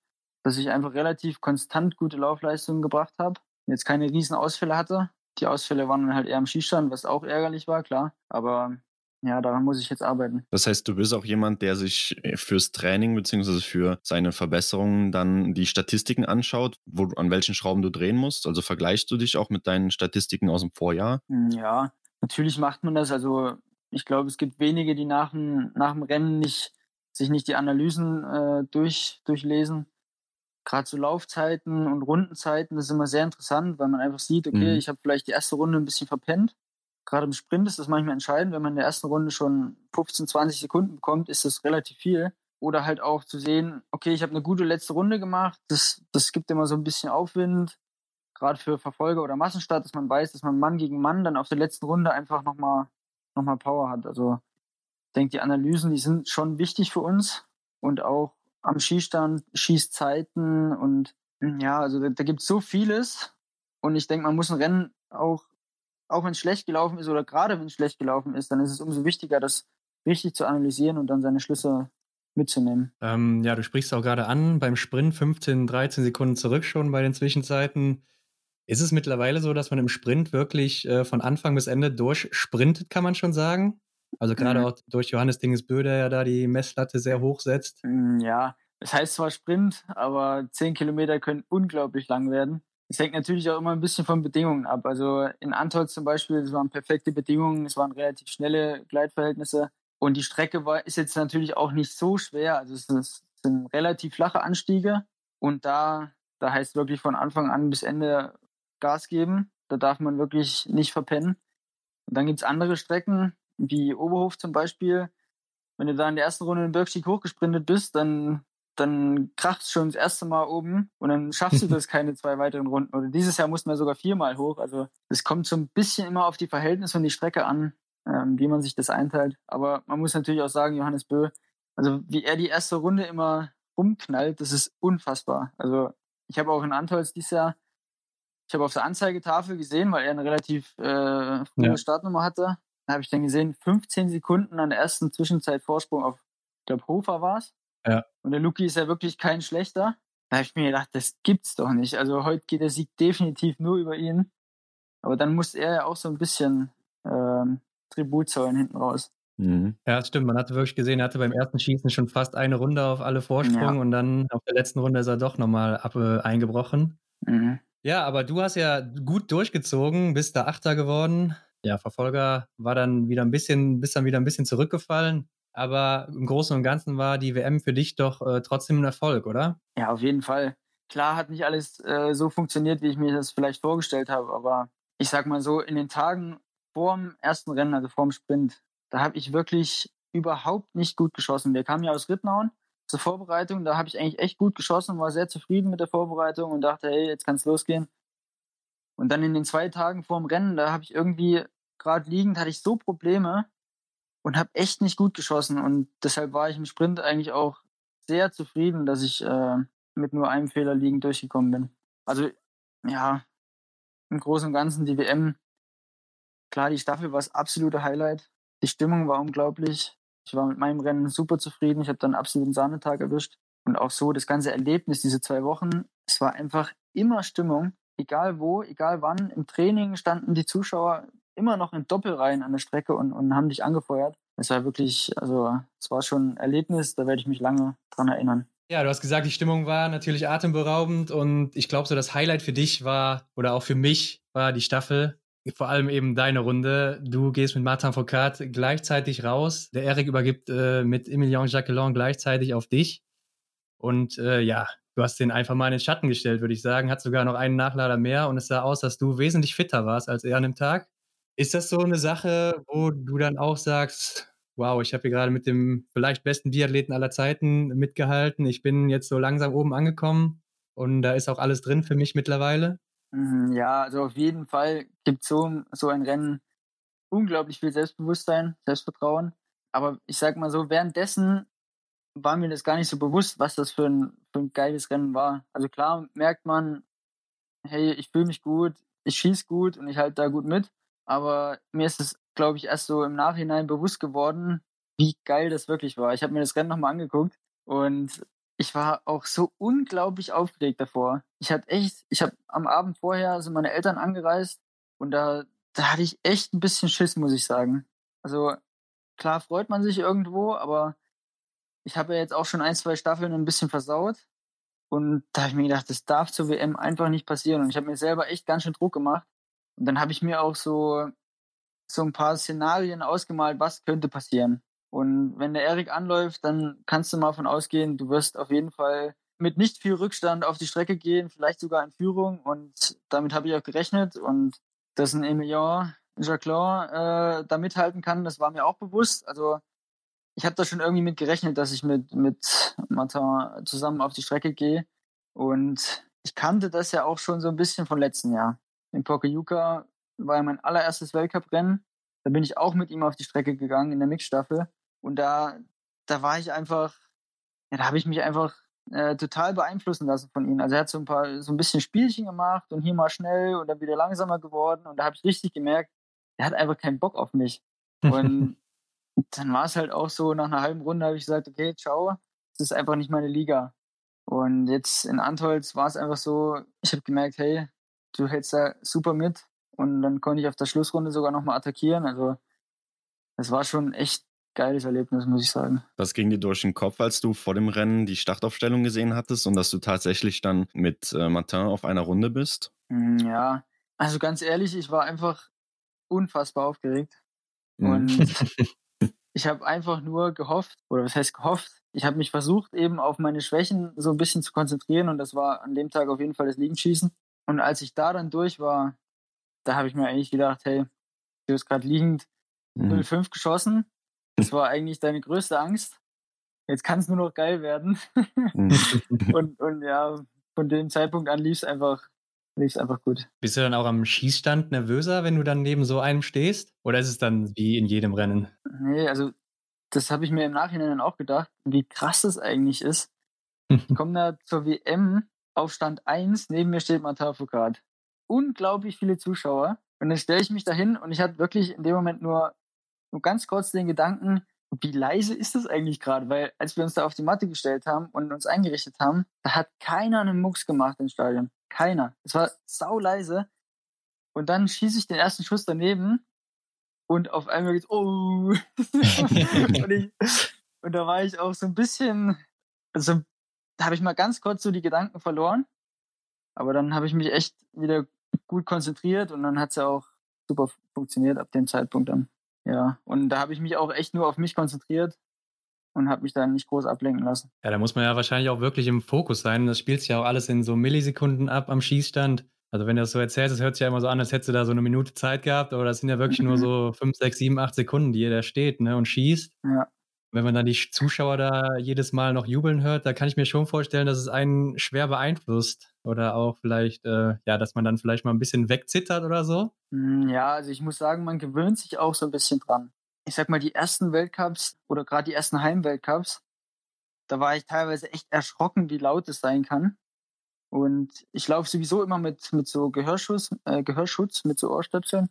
dass ich einfach relativ konstant gute Laufleistungen gebracht habe. Jetzt keine riesen Ausfälle hatte. Die Ausfälle waren dann halt eher am Schießstand, was auch ärgerlich war, klar. Aber ja, daran muss ich jetzt arbeiten. Das heißt, du bist auch jemand, der sich äh, fürs Training bzw. für seine Verbesserungen dann die Statistiken anschaut, wo, an welchen Schrauben du drehen musst. Also vergleichst du dich auch mit deinen Statistiken aus dem Vorjahr? Hm, ja, natürlich macht man das. Also ich glaube, es gibt wenige, die nach dem, nach dem Rennen nicht, sich nicht die Analysen äh, durch, durchlesen gerade so Laufzeiten und Rundenzeiten, das ist immer sehr interessant, weil man einfach sieht, okay, mhm. ich habe vielleicht die erste Runde ein bisschen verpennt. Gerade im Sprint ist das manchmal entscheidend, wenn man in der ersten Runde schon 15, 20 Sekunden bekommt, ist das relativ viel. Oder halt auch zu sehen, okay, ich habe eine gute letzte Runde gemacht, das, das gibt immer so ein bisschen Aufwind, gerade für Verfolger oder Massenstart, dass man weiß, dass man Mann gegen Mann dann auf der letzten Runde einfach nochmal noch mal Power hat. Also ich denke, die Analysen, die sind schon wichtig für uns und auch am Schießstand, Schießzeiten und hm, ja, also da, da gibt es so vieles. Und ich denke, man muss ein Rennen auch, auch wenn es schlecht gelaufen ist oder gerade wenn es schlecht gelaufen ist, dann ist es umso wichtiger, das richtig zu analysieren und dann seine Schlüsse mitzunehmen. Ähm, ja, du sprichst auch gerade an, beim Sprint 15, 13 Sekunden zurück schon bei den Zwischenzeiten. Ist es mittlerweile so, dass man im Sprint wirklich äh, von Anfang bis Ende durchsprintet, kann man schon sagen? Also gerade mhm. auch durch Johannes Dingesbö, der ja da die Messlatte sehr hoch setzt. Hm, ja, es heißt zwar Sprint, aber 10 Kilometer können unglaublich lang werden. Es hängt natürlich auch immer ein bisschen von Bedingungen ab. Also in Antolz zum Beispiel, es waren perfekte Bedingungen, es waren relativ schnelle Gleitverhältnisse. Und die Strecke war, ist jetzt natürlich auch nicht so schwer. Also es, es sind relativ flache Anstiege. Und da, da heißt wirklich von Anfang an bis Ende Gas geben. Da darf man wirklich nicht verpennen. Und dann gibt es andere Strecken, wie Oberhof zum Beispiel, wenn du da in der ersten Runde in den Bergstieg hochgesprintet bist, dann, dann kracht es schon das erste Mal oben und dann schaffst du das keine zwei weiteren Runden. Oder dieses Jahr mussten wir sogar viermal hoch. Also es kommt so ein bisschen immer auf die Verhältnisse und die Strecke an, ähm, wie man sich das einteilt. Aber man muss natürlich auch sagen, Johannes Bö, also wie er die erste Runde immer rumknallt, das ist unfassbar. Also ich habe auch in Antolz dieses Jahr, ich habe auf der Anzeigetafel gesehen, weil er eine relativ äh, frühe ja. Startnummer hatte, habe ich dann gesehen, 15 Sekunden an der ersten Zwischenzeit Vorsprung auf, ich glaube, Hofer war es. Ja. Und der Luki ist ja wirklich kein schlechter. Da habe ich mir gedacht, das gibt's doch nicht. Also heute geht der Sieg definitiv nur über ihn. Aber dann muss er ja auch so ein bisschen ähm, Tribut zollen hinten raus. Mhm. Ja, das stimmt. Man hatte wirklich gesehen, er hatte beim ersten Schießen schon fast eine Runde auf alle Vorsprung ja. und dann auf der letzten Runde ist er doch nochmal ab, äh, eingebrochen. Mhm. Ja, aber du hast ja gut durchgezogen, bist da Achter geworden ja, Verfolger war dann wieder ein bisschen, bist dann wieder ein bisschen zurückgefallen. Aber im Großen und Ganzen war die WM für dich doch äh, trotzdem ein Erfolg, oder? Ja, auf jeden Fall. Klar hat nicht alles äh, so funktioniert, wie ich mir das vielleicht vorgestellt habe, aber ich sag mal so, in den Tagen vor dem ersten Rennen, also vor dem Sprint, da habe ich wirklich überhaupt nicht gut geschossen. Wir kamen ja aus Rittnauen zur Vorbereitung, da habe ich eigentlich echt gut geschossen, war sehr zufrieden mit der Vorbereitung und dachte, hey, jetzt kann es losgehen. Und dann in den zwei Tagen vorm Rennen, da habe ich irgendwie gerade liegend, hatte ich so Probleme und habe echt nicht gut geschossen. Und deshalb war ich im Sprint eigentlich auch sehr zufrieden, dass ich äh, mit nur einem Fehler liegend durchgekommen bin. Also ja, im Großen und Ganzen die WM, klar, die Staffel war das absolute Highlight. Die Stimmung war unglaublich. Ich war mit meinem Rennen super zufrieden. Ich habe dann einen absoluten Sahnetag erwischt. Und auch so das ganze Erlebnis, diese zwei Wochen, es war einfach immer Stimmung. Egal wo, egal wann. Im Training standen die Zuschauer immer noch in Doppelreihen an der Strecke und, und haben dich angefeuert. Es war wirklich, also es war schon ein Erlebnis, da werde ich mich lange dran erinnern. Ja, du hast gesagt, die Stimmung war natürlich atemberaubend und ich glaube, so das Highlight für dich war oder auch für mich war die Staffel. Vor allem eben deine Runde. Du gehst mit Martin Foucault gleichzeitig raus. Der Eric übergibt äh, mit Emilien Jacquelin gleichzeitig auf dich. Und äh, ja, du hast den einfach mal in den Schatten gestellt, würde ich sagen. Hat sogar noch einen Nachlader mehr und es sah aus, dass du wesentlich fitter warst als er an dem Tag. Ist das so eine Sache, wo du dann auch sagst, wow, ich habe hier gerade mit dem vielleicht besten Biathleten aller Zeiten mitgehalten. Ich bin jetzt so langsam oben angekommen und da ist auch alles drin für mich mittlerweile? Mhm, ja, also auf jeden Fall gibt so, so ein Rennen unglaublich viel Selbstbewusstsein, Selbstvertrauen. Aber ich sag mal so, währenddessen war mir das gar nicht so bewusst, was das für ein, für ein geiles Rennen war. Also klar merkt man, hey, ich fühle mich gut, ich schieße gut und ich halte da gut mit. Aber mir ist es, glaube ich, erst so im Nachhinein bewusst geworden, wie geil das wirklich war. Ich habe mir das Rennen nochmal angeguckt und ich war auch so unglaublich aufgeregt davor. Ich hatte echt, ich habe am Abend vorher sind meine Eltern angereist und da, da hatte ich echt ein bisschen Schiss, muss ich sagen. Also klar freut man sich irgendwo, aber ich habe ja jetzt auch schon ein, zwei Staffeln ein bisschen versaut. Und da habe ich mir gedacht, das darf zur WM einfach nicht passieren. Und ich habe mir selber echt ganz schön Druck gemacht. Und dann habe ich mir auch so, so ein paar Szenarien ausgemalt, was könnte passieren. Und wenn der Erik anläuft, dann kannst du mal von ausgehen, du wirst auf jeden Fall mit nicht viel Rückstand auf die Strecke gehen, vielleicht sogar in Führung. Und damit habe ich auch gerechnet. Und dass ein Emilien Jacquelin äh, da mithalten kann, das war mir auch bewusst. Also ich habe da schon irgendwie mit gerechnet, dass ich mit, mit Martin zusammen auf die Strecke gehe. Und ich kannte das ja auch schon so ein bisschen von letzten Jahr in Pokljuka war ja mein allererstes Weltcuprennen. Da bin ich auch mit ihm auf die Strecke gegangen in der Mixstaffel. Und da, da war ich einfach, ja, da habe ich mich einfach äh, total beeinflussen lassen von ihm. Also er hat so ein paar, so ein bisschen Spielchen gemacht und hier mal schnell und dann wieder langsamer geworden. Und da habe ich richtig gemerkt, er hat einfach keinen Bock auf mich. Und dann war es halt auch so, nach einer halben Runde habe ich gesagt, okay, ciao, das ist einfach nicht meine Liga. Und jetzt in Antholz war es einfach so, ich habe gemerkt, hey, du hältst da super mit. Und dann konnte ich auf der Schlussrunde sogar nochmal attackieren. Also es war schon echt geiles Erlebnis, muss ich sagen. Was ging dir durch den Kopf, als du vor dem Rennen die Startaufstellung gesehen hattest und dass du tatsächlich dann mit äh, Martin auf einer Runde bist? Hm, ja, also ganz ehrlich, ich war einfach unfassbar aufgeregt. Mhm. Und ich habe einfach nur gehofft, oder was heißt gehofft? Ich habe mich versucht, eben auf meine Schwächen so ein bisschen zu konzentrieren und das war an dem Tag auf jeden Fall das Liegenschießen. Und als ich da dann durch war, da habe ich mir eigentlich gedacht, hey, du hast gerade liegend mhm. 05 geschossen. Das war eigentlich deine größte Angst. Jetzt kann es nur noch geil werden. Mhm. und, und ja, von dem Zeitpunkt an lief es einfach, lief's einfach gut. Bist du dann auch am Schießstand nervöser, wenn du dann neben so einem stehst? Oder ist es dann wie in jedem Rennen? Nee, also das habe ich mir im Nachhinein dann auch gedacht, wie krass das eigentlich ist. Ich komme da zur WM auf Stand 1 neben mir steht Martin Foucault. Unglaublich viele Zuschauer. Und dann stelle ich mich dahin und ich hatte wirklich in dem Moment nur, nur ganz kurz den Gedanken, wie leise ist das eigentlich gerade? Weil als wir uns da auf die Matte gestellt haben und uns eingerichtet haben, da hat keiner einen Mucks gemacht im Stadion. Keiner. Es war sau leise. Und dann schieße ich den ersten Schuss daneben und auf einmal geht's, oh. und, ich, und da war ich auch so ein bisschen, also da habe ich mal ganz kurz so die Gedanken verloren. Aber dann habe ich mich echt wieder gut konzentriert und dann hat es ja auch super funktioniert ab dem Zeitpunkt dann. Ja, und da habe ich mich auch echt nur auf mich konzentriert und habe mich dann nicht groß ablenken lassen. Ja, da muss man ja wahrscheinlich auch wirklich im Fokus sein. Das spielt sich ja auch alles in so Millisekunden ab am Schießstand. Also wenn du das so erzählst, das hört sich ja immer so an, als hättest du da so eine Minute Zeit gehabt, aber das sind ja wirklich nur so fünf, sechs, sieben, acht Sekunden, die ihr da steht ne, und schießt. Ja. Wenn man dann die Zuschauer da jedes Mal noch jubeln hört, da kann ich mir schon vorstellen, dass es einen schwer beeinflusst. Oder auch vielleicht, äh, ja, dass man dann vielleicht mal ein bisschen wegzittert oder so. Hm, ja, also ich muss sagen, man gewöhnt sich auch so ein bisschen dran. Ich sag mal, die ersten Weltcups oder gerade die ersten Heimweltcups, da war ich teilweise echt erschrocken, wie laut es sein kann. Und ich laufe sowieso immer mit, mit so Gehörschutz, äh, Gehörschutz, mit so Ohrstöpseln.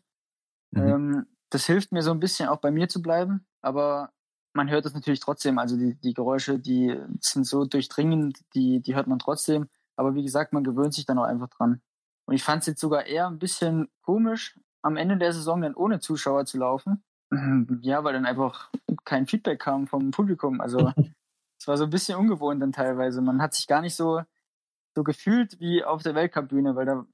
Mhm. Ähm, das hilft mir so ein bisschen auch bei mir zu bleiben, aber man hört es natürlich trotzdem. Also die, die Geräusche, die sind so durchdringend, die, die hört man trotzdem. Aber wie gesagt, man gewöhnt sich dann auch einfach dran. Und ich fand es jetzt sogar eher ein bisschen komisch, am Ende der Saison dann ohne Zuschauer zu laufen. Ja, weil dann einfach kein Feedback kam vom Publikum. Also es war so ein bisschen ungewohnt dann teilweise. Man hat sich gar nicht so, so gefühlt wie auf der Weltcup-Bühne, weil da,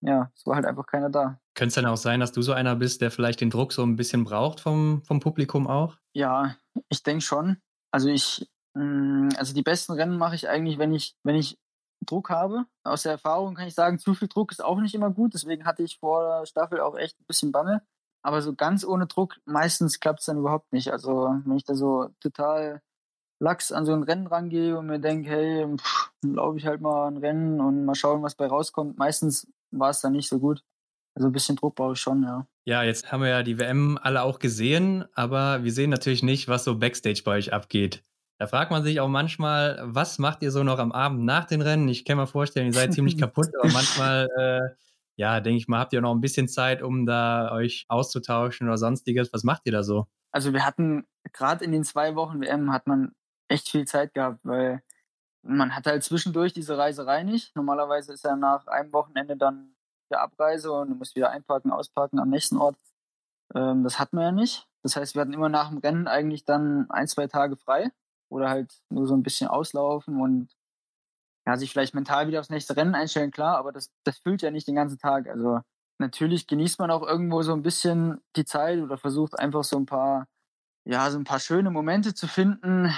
ja, es war halt einfach keiner da. Könnte es dann auch sein, dass du so einer bist, der vielleicht den Druck so ein bisschen braucht vom, vom Publikum auch? Ja, ich denke schon. Also ich, mm, also die besten Rennen mache ich eigentlich, wenn ich, wenn ich Druck habe. Aus der Erfahrung kann ich sagen, zu viel Druck ist auch nicht immer gut. Deswegen hatte ich vor der Staffel auch echt ein bisschen Bange. Aber so ganz ohne Druck, meistens klappt es dann überhaupt nicht. Also wenn ich da so total lax an so ein Rennen rangehe und mir denke, hey, laufe ich halt mal ein Rennen und mal schauen, was bei rauskommt. Meistens war es dann nicht so gut. Also ein bisschen Druck brauche ich schon, ja. Ja, jetzt haben wir ja die WM alle auch gesehen, aber wir sehen natürlich nicht, was so Backstage bei euch abgeht. Da fragt man sich auch manchmal, was macht ihr so noch am Abend nach den Rennen? Ich kann mir vorstellen, ihr seid ziemlich kaputt, aber manchmal, äh, ja, denke ich mal, habt ihr noch ein bisschen Zeit, um da euch auszutauschen oder sonstiges. Was macht ihr da so? Also wir hatten gerade in den zwei Wochen WM hat man echt viel Zeit gehabt, weil man hat halt zwischendurch diese Reiserei nicht. Normalerweise ist ja nach einem Wochenende dann der Abreise und du musst wieder einparken, ausparken am nächsten Ort. Ähm, das hatten wir ja nicht. Das heißt, wir hatten immer nach dem Rennen eigentlich dann ein, zwei Tage frei oder halt nur so ein bisschen auslaufen und ja, sich vielleicht mental wieder aufs nächste Rennen einstellen, klar, aber das, das füllt ja nicht den ganzen Tag. Also natürlich genießt man auch irgendwo so ein bisschen die Zeit oder versucht einfach so ein paar, ja, so ein paar schöne Momente zu finden.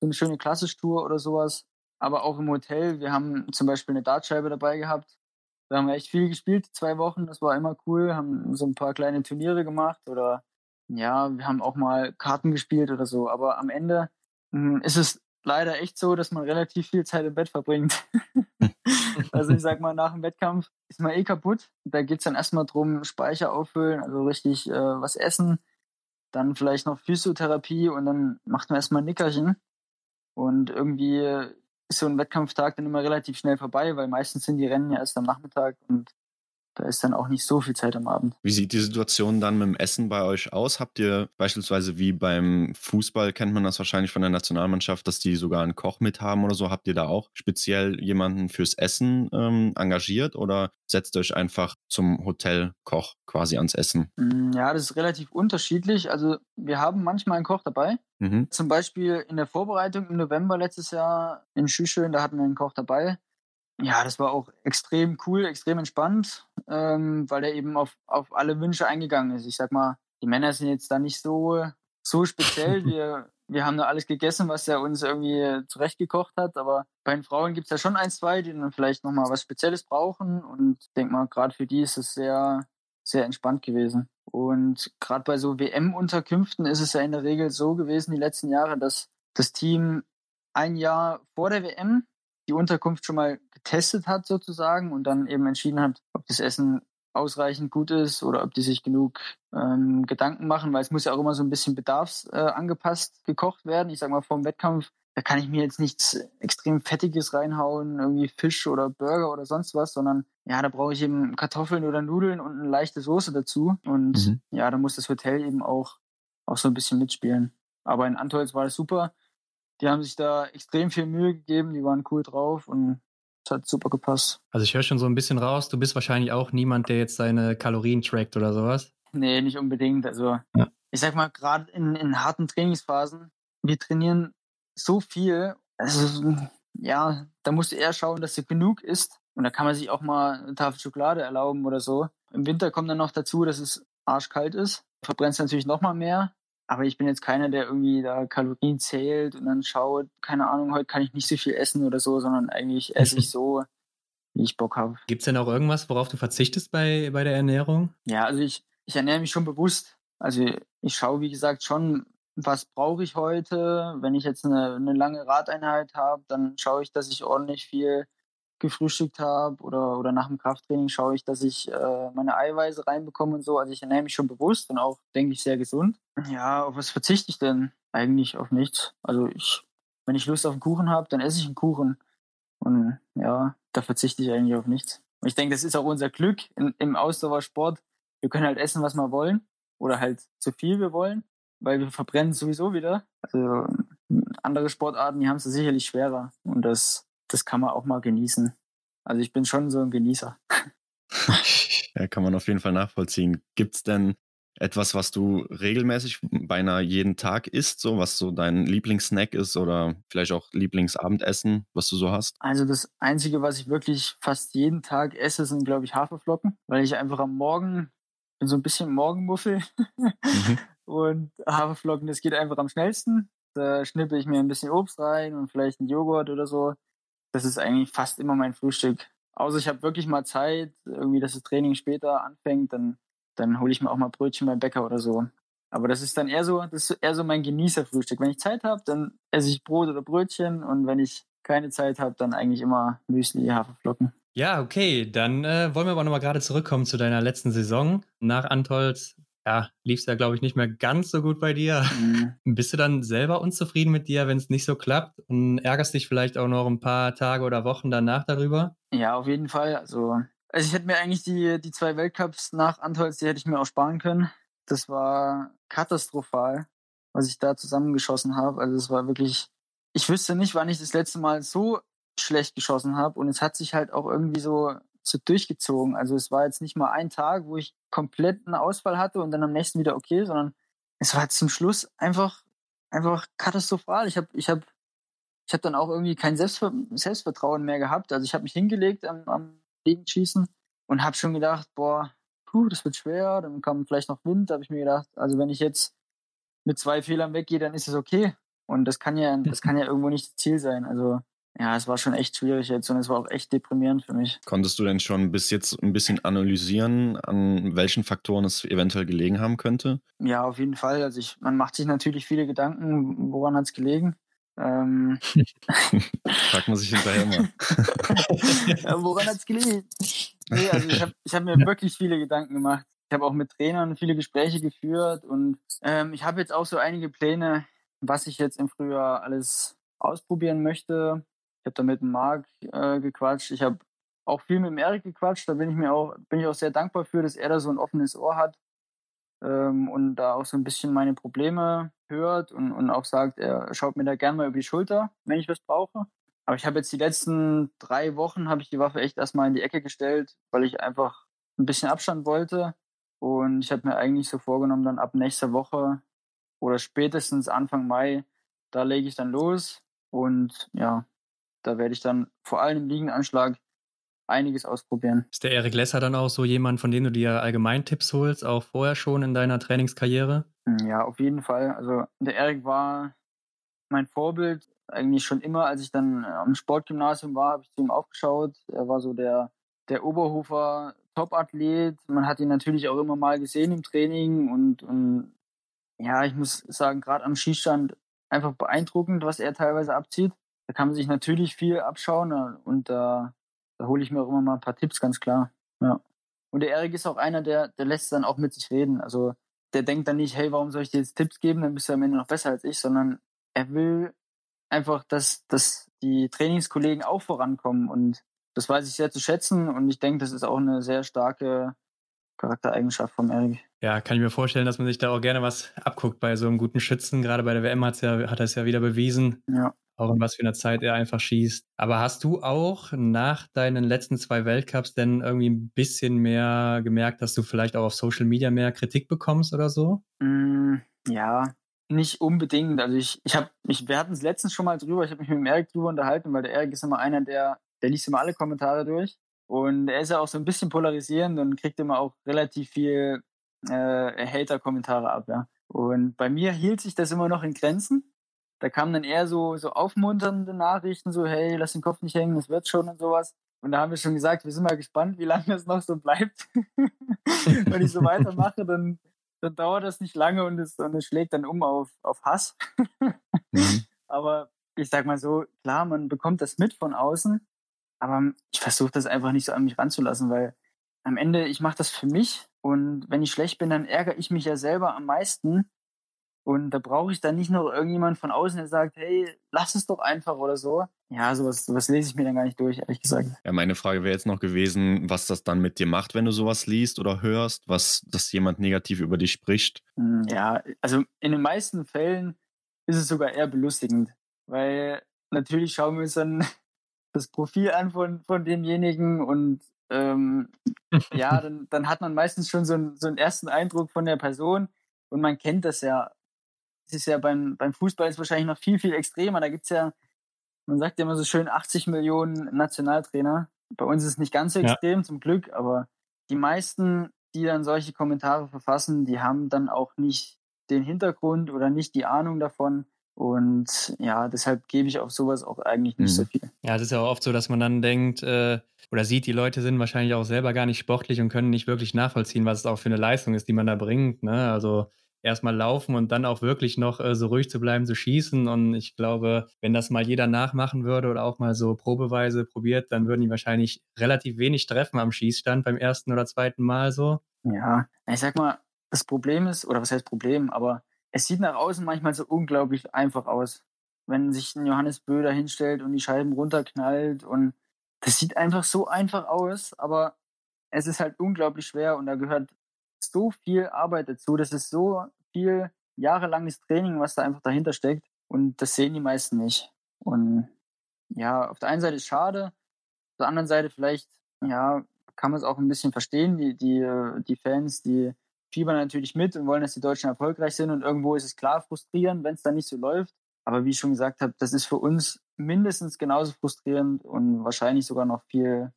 So eine schöne Klassisch-Tour oder sowas. Aber auch im Hotel. Wir haben zum Beispiel eine Dartscheibe dabei gehabt. Da haben wir echt viel gespielt, zwei Wochen. Das war immer cool. Haben so ein paar kleine Turniere gemacht oder ja, wir haben auch mal Karten gespielt oder so. Aber am Ende hm, ist es leider echt so, dass man relativ viel Zeit im Bett verbringt. also ich sag mal, nach dem Wettkampf ist man eh kaputt. Da geht es dann erstmal drum, Speicher auffüllen, also richtig äh, was essen, dann vielleicht noch Physiotherapie und dann macht man erstmal ein Nickerchen. Und irgendwie ist so ein Wettkampftag dann immer relativ schnell vorbei, weil meistens sind die Rennen ja erst am Nachmittag und da ist dann auch nicht so viel Zeit am Abend. Wie sieht die Situation dann mit dem Essen bei euch aus? Habt ihr beispielsweise wie beim Fußball, kennt man das wahrscheinlich von der Nationalmannschaft, dass die sogar einen Koch mit haben oder so? Habt ihr da auch speziell jemanden fürs Essen ähm, engagiert oder setzt euch einfach zum Hotelkoch quasi ans Essen? Mm, ja, das ist relativ unterschiedlich. Also wir haben manchmal einen Koch dabei. Mhm. Zum Beispiel in der Vorbereitung im November letztes Jahr in Schüscheln, da hatten wir einen Koch dabei. Ja, das war auch extrem cool, extrem entspannt, ähm, weil er eben auf, auf alle Wünsche eingegangen ist. Ich sag mal, die Männer sind jetzt da nicht so, so speziell. Wir, wir haben da alles gegessen, was er uns irgendwie zurechtgekocht hat. Aber bei den Frauen gibt es ja schon ein, zwei, die dann vielleicht nochmal was Spezielles brauchen. Und ich denke mal, gerade für die ist es sehr, sehr entspannt gewesen. Und gerade bei so WM-Unterkünften ist es ja in der Regel so gewesen, die letzten Jahre, dass das Team ein Jahr vor der WM die Unterkunft schon mal getestet hat sozusagen und dann eben entschieden hat, ob das Essen ausreichend gut ist oder ob die sich genug ähm, Gedanken machen, weil es muss ja auch immer so ein bisschen bedarfsangepasst äh, gekocht werden. Ich sag mal, vor dem Wettkampf, da kann ich mir jetzt nichts extrem Fettiges reinhauen, irgendwie Fisch oder Burger oder sonst was, sondern ja, da brauche ich eben Kartoffeln oder Nudeln und eine leichte Soße dazu. Und mhm. ja, da muss das Hotel eben auch, auch so ein bisschen mitspielen. Aber in Antolz war das super die haben sich da extrem viel Mühe gegeben, die waren cool drauf und es hat super gepasst. Also ich höre schon so ein bisschen raus, du bist wahrscheinlich auch niemand, der jetzt seine Kalorien trackt oder sowas. Nee, nicht unbedingt. Also ja. ich sag mal, gerade in, in harten Trainingsphasen, wir trainieren so viel, also ja, da musst du eher schauen, dass du genug isst. Und da kann man sich auch mal eine Tafel Schokolade erlauben oder so. Im Winter kommt dann noch dazu, dass es arschkalt ist. Verbrennst natürlich noch mal mehr. Aber ich bin jetzt keiner, der irgendwie da Kalorien zählt und dann schaut, keine Ahnung, heute kann ich nicht so viel essen oder so, sondern eigentlich esse ich so, wie ich Bock habe. Gibt es denn auch irgendwas, worauf du verzichtest bei, bei der Ernährung? Ja, also ich, ich ernähre mich schon bewusst. Also ich schaue, wie gesagt, schon was brauche ich heute. Wenn ich jetzt eine, eine lange Radeinheit habe, dann schaue ich, dass ich ordentlich viel gefrühstückt habe oder, oder nach dem Krafttraining schaue ich, dass ich äh, meine Eiweiße reinbekomme und so. Also ich ernähre mich schon bewusst und auch, denke ich, sehr gesund. Ja, auf was verzichte ich denn? Eigentlich auf nichts. Also ich, wenn ich Lust auf einen Kuchen habe, dann esse ich einen Kuchen. Und ja, da verzichte ich eigentlich auf nichts. Und ich denke, das ist auch unser Glück in, im Ausdauersport. Wir können halt essen, was wir wollen. Oder halt so viel wir wollen, weil wir verbrennen sowieso wieder. Also andere Sportarten, die haben es sicherlich schwerer. Und das das kann man auch mal genießen. Also ich bin schon so ein Genießer. ja, kann man auf jeden Fall nachvollziehen. Gibt es denn etwas, was du regelmäßig beinahe jeden Tag isst, so was so dein Lieblingssnack ist oder vielleicht auch Lieblingsabendessen, was du so hast? Also das Einzige, was ich wirklich fast jeden Tag esse, sind, glaube ich, Haferflocken, weil ich einfach am Morgen bin so ein bisschen Morgenmuffel mhm. und Haferflocken, das geht einfach am schnellsten. Da schnippe ich mir ein bisschen Obst rein und vielleicht einen Joghurt oder so das ist eigentlich fast immer mein Frühstück. Außer ich habe wirklich mal Zeit, irgendwie, dass das Training später anfängt, dann, dann hole ich mir auch mal Brötchen beim Bäcker oder so. Aber das ist dann eher so, das ist eher so mein Genießerfrühstück. Wenn ich Zeit habe, dann esse ich Brot oder Brötchen und wenn ich keine Zeit habe, dann eigentlich immer Müsli, Haferflocken. Ja, okay, dann äh, wollen wir aber nochmal gerade zurückkommen zu deiner letzten Saison. Nach Antolz ja, lief es ja, glaube ich, nicht mehr ganz so gut bei dir. Mhm. Bist du dann selber unzufrieden mit dir, wenn es nicht so klappt und ärgerst dich vielleicht auch noch ein paar Tage oder Wochen danach darüber? Ja, auf jeden Fall. Also, also ich hätte mir eigentlich die, die zwei Weltcups nach Antolz, die hätte ich mir auch sparen können. Das war katastrophal, was ich da zusammengeschossen habe. Also es war wirklich, ich wüsste nicht, wann ich das letzte Mal so schlecht geschossen habe. Und es hat sich halt auch irgendwie so so durchgezogen. Also es war jetzt nicht mal ein Tag, wo ich komplett einen Ausfall hatte und dann am nächsten wieder okay, sondern es war zum Schluss einfach, einfach katastrophal. Ich habe ich hab, ich hab dann auch irgendwie kein Selbstver Selbstvertrauen mehr gehabt. Also ich habe mich hingelegt am, am Gegenschießen und habe schon gedacht, boah, puh, das wird schwer, dann kam vielleicht noch Wind. Da habe ich mir gedacht, also wenn ich jetzt mit zwei Fehlern weggehe, dann ist es okay. Und das kann ja, das kann ja irgendwo nicht das Ziel sein. Also ja, es war schon echt schwierig jetzt und es war auch echt deprimierend für mich. Konntest du denn schon bis jetzt ein bisschen analysieren, an welchen Faktoren es eventuell gelegen haben könnte? Ja, auf jeden Fall. Also ich, man macht sich natürlich viele Gedanken, woran hat es gelegen. Ähm, Fragt man sich hinterher mal. ja, woran hat es gelegen? Nee, also ich habe hab mir wirklich viele Gedanken gemacht. Ich habe auch mit Trainern viele Gespräche geführt und ähm, ich habe jetzt auch so einige Pläne, was ich jetzt im Frühjahr alles ausprobieren möchte habe da mit dem Marc äh, gequatscht. Ich habe auch viel mit dem Erik gequatscht. Da bin ich mir auch, bin ich auch sehr dankbar für, dass er da so ein offenes Ohr hat ähm, und da auch so ein bisschen meine Probleme hört und, und auch sagt, er schaut mir da gerne mal über die Schulter, wenn ich was brauche. Aber ich habe jetzt die letzten drei Wochen habe ich die Waffe echt erstmal in die Ecke gestellt, weil ich einfach ein bisschen Abstand wollte. Und ich habe mir eigentlich so vorgenommen, dann ab nächster Woche oder spätestens Anfang Mai, da lege ich dann los. Und ja, da werde ich dann vor allem im Liegenanschlag einiges ausprobieren. Ist der Erik Lesser dann auch so jemand, von dem du dir allgemein Tipps holst, auch vorher schon in deiner Trainingskarriere? Hm, ja, auf jeden Fall. Also der Erik war mein Vorbild eigentlich schon immer, als ich dann am Sportgymnasium war, habe ich zu ihm aufgeschaut. Er war so der, der Oberhofer Topathlet. Man hat ihn natürlich auch immer mal gesehen im Training und, und ja, ich muss sagen, gerade am Schießstand einfach beeindruckend, was er teilweise abzieht da kann man sich natürlich viel abschauen äh, und da, da hole ich mir auch immer mal ein paar Tipps, ganz klar. Ja. Und der Erik ist auch einer, der, der lässt dann auch mit sich reden. Also der denkt dann nicht, hey, warum soll ich dir jetzt Tipps geben, dann bist du am Ende noch besser als ich, sondern er will einfach, dass, dass die Trainingskollegen auch vorankommen und das weiß ich sehr zu schätzen und ich denke, das ist auch eine sehr starke Charaktereigenschaft vom Erik. Ja, kann ich mir vorstellen, dass man sich da auch gerne was abguckt bei so einem guten Schützen. Gerade bei der WM hat's ja, hat er es ja wieder bewiesen. Ja auch in was für einer Zeit er einfach schießt. Aber hast du auch nach deinen letzten zwei Weltcups denn irgendwie ein bisschen mehr gemerkt, dass du vielleicht auch auf Social Media mehr Kritik bekommst oder so? Mm, ja, nicht unbedingt. Also ich, ich habe, ich, wir hatten es letztens schon mal drüber, ich habe mich mit dem Erik drüber unterhalten, weil der Erik ist immer einer, der, der liest immer alle Kommentare durch. Und er ist ja auch so ein bisschen polarisierend und kriegt immer auch relativ viel äh, Hater-Kommentare ab, ja. Und bei mir hielt sich das immer noch in Grenzen da kamen dann eher so, so aufmunternde Nachrichten, so, hey, lass den Kopf nicht hängen, das wird schon und sowas. Und da haben wir schon gesagt, wir sind mal gespannt, wie lange das noch so bleibt. Wenn ich so weitermache, dann, dann dauert das nicht lange und es, und es schlägt dann um auf, auf Hass. mhm. Aber ich sag mal so, klar, man bekommt das mit von außen, aber ich versuche das einfach nicht so an mich ranzulassen, weil am Ende, ich mache das für mich und wenn ich schlecht bin, dann ärgere ich mich ja selber am meisten. Und da brauche ich dann nicht noch irgendjemand von außen, der sagt, hey, lass es doch einfach oder so. Ja, sowas, sowas lese ich mir dann gar nicht durch, ehrlich gesagt. Ja, meine Frage wäre jetzt noch gewesen, was das dann mit dir macht, wenn du sowas liest oder hörst, was, dass jemand negativ über dich spricht. Hm, ja, also in den meisten Fällen ist es sogar eher belustigend, weil natürlich schauen wir uns dann das Profil an von, von demjenigen und ähm, ja, dann, dann hat man meistens schon so, ein, so einen ersten Eindruck von der Person und man kennt das ja. Es ist ja beim, beim Fußball ist wahrscheinlich noch viel, viel extremer. Da gibt es ja, man sagt ja immer so schön 80 Millionen Nationaltrainer. Bei uns ist es nicht ganz so extrem, ja. zum Glück, aber die meisten, die dann solche Kommentare verfassen, die haben dann auch nicht den Hintergrund oder nicht die Ahnung davon, und ja, deshalb gebe ich auf sowas auch eigentlich nicht mhm. so viel. Ja, es ist ja auch oft so, dass man dann denkt äh, oder sieht, die Leute sind wahrscheinlich auch selber gar nicht sportlich und können nicht wirklich nachvollziehen, was es auch für eine Leistung ist, die man da bringt. Ne? Also erstmal laufen und dann auch wirklich noch äh, so ruhig zu bleiben, zu schießen. Und ich glaube, wenn das mal jeder nachmachen würde oder auch mal so probeweise probiert, dann würden die wahrscheinlich relativ wenig treffen am Schießstand beim ersten oder zweiten Mal so. Ja, ich sag mal, das Problem ist, oder was heißt Problem, aber es sieht nach außen manchmal so unglaublich einfach aus. Wenn sich ein Johannes Böder hinstellt und die Scheiben runterknallt und das sieht einfach so einfach aus, aber es ist halt unglaublich schwer und da gehört so viel Arbeit dazu. Das ist so viel jahrelanges Training, was da einfach dahinter steckt und das sehen die meisten nicht. Und ja, auf der einen Seite ist schade, auf der anderen Seite vielleicht, ja, kann man es auch ein bisschen verstehen, die, die, die Fans, die fiebern natürlich mit und wollen, dass die Deutschen erfolgreich sind. Und irgendwo ist es klar frustrierend, wenn es dann nicht so läuft. Aber wie ich schon gesagt habe, das ist für uns mindestens genauso frustrierend und wahrscheinlich sogar noch viel,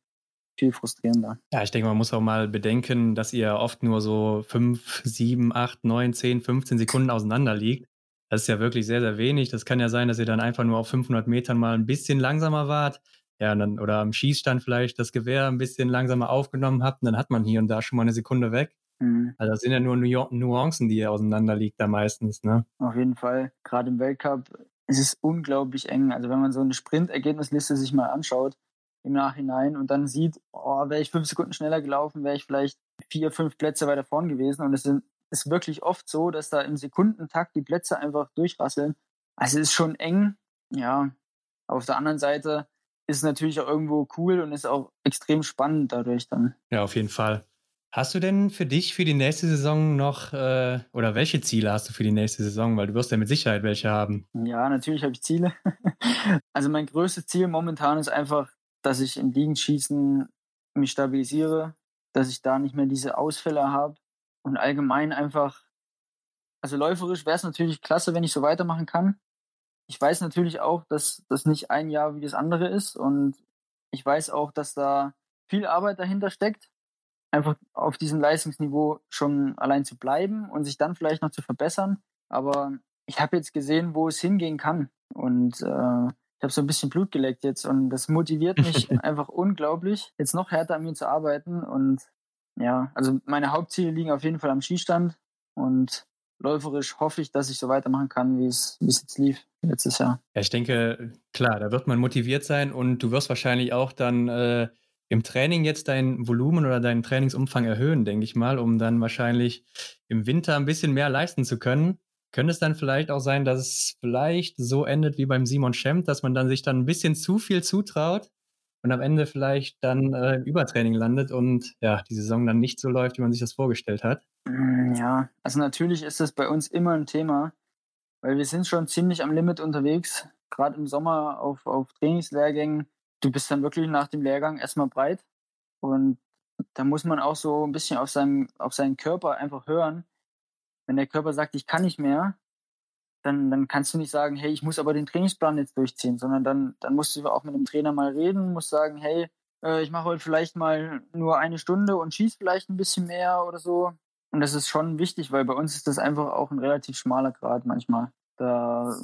viel frustrierender. Ja, ich denke, man muss auch mal bedenken, dass ihr oft nur so fünf, sieben, acht, neun, zehn, 15 Sekunden auseinander liegt. Das ist ja wirklich sehr, sehr wenig. Das kann ja sein, dass ihr dann einfach nur auf 500 Metern mal ein bisschen langsamer wart. Ja, dann, oder am Schießstand vielleicht das Gewehr ein bisschen langsamer aufgenommen habt. Und dann hat man hier und da schon mal eine Sekunde weg. Mhm. Also das sind ja nur Nuancen, die auseinander liegt da meistens, ne? Auf jeden Fall. Gerade im Weltcup ist es unglaublich eng. Also wenn man so eine Sprintergebnisliste sich mal anschaut im Nachhinein und dann sieht, oh, wäre ich fünf Sekunden schneller gelaufen, wäre ich vielleicht vier, fünf Plätze weiter vorn gewesen. Und es ist wirklich oft so, dass da im Sekundentakt die Plätze einfach durchrasseln. Also es ist schon eng, ja. Aber auf der anderen Seite ist es natürlich auch irgendwo cool und ist auch extrem spannend dadurch dann. Ja, auf jeden Fall. Hast du denn für dich für die nächste Saison noch äh, oder welche Ziele hast du für die nächste Saison? Weil du wirst ja mit Sicherheit welche haben. Ja, natürlich habe ich Ziele. also mein größtes Ziel momentan ist einfach, dass ich im Liegenschießen mich stabilisiere, dass ich da nicht mehr diese Ausfälle habe und allgemein einfach, also läuferisch wäre es natürlich klasse, wenn ich so weitermachen kann. Ich weiß natürlich auch, dass das nicht ein Jahr wie das andere ist und ich weiß auch, dass da viel Arbeit dahinter steckt einfach auf diesem Leistungsniveau schon allein zu bleiben und sich dann vielleicht noch zu verbessern. Aber ich habe jetzt gesehen, wo es hingehen kann. Und äh, ich habe so ein bisschen Blut geleckt jetzt und das motiviert mich einfach unglaublich, jetzt noch härter an mir zu arbeiten. Und ja, also meine Hauptziele liegen auf jeden Fall am Skistand und läuferisch hoffe ich, dass ich so weitermachen kann, wie es, jetzt lief letztes Jahr. Ja, ich denke, klar, da wird man motiviert sein und du wirst wahrscheinlich auch dann äh, im Training jetzt dein Volumen oder deinen Trainingsumfang erhöhen, denke ich mal, um dann wahrscheinlich im Winter ein bisschen mehr leisten zu können. Könnte es dann vielleicht auch sein, dass es vielleicht so endet wie beim Simon Schemp, dass man dann sich dann ein bisschen zu viel zutraut und am Ende vielleicht dann äh, im Übertraining landet und ja, die Saison dann nicht so läuft, wie man sich das vorgestellt hat? Mm, ja, also natürlich ist das bei uns immer ein Thema, weil wir sind schon ziemlich am Limit unterwegs, gerade im Sommer auf, auf Trainingslehrgängen du bist dann wirklich nach dem Lehrgang erstmal breit und da muss man auch so ein bisschen auf seinem, auf seinen Körper einfach hören. Wenn der Körper sagt, ich kann nicht mehr, dann, dann kannst du nicht sagen, hey, ich muss aber den Trainingsplan jetzt durchziehen, sondern dann, dann musst du auch mit dem Trainer mal reden, musst sagen, hey, äh, ich mache heute vielleicht mal nur eine Stunde und schieß vielleicht ein bisschen mehr oder so. Und das ist schon wichtig, weil bei uns ist das einfach auch ein relativ schmaler Grad manchmal. Da,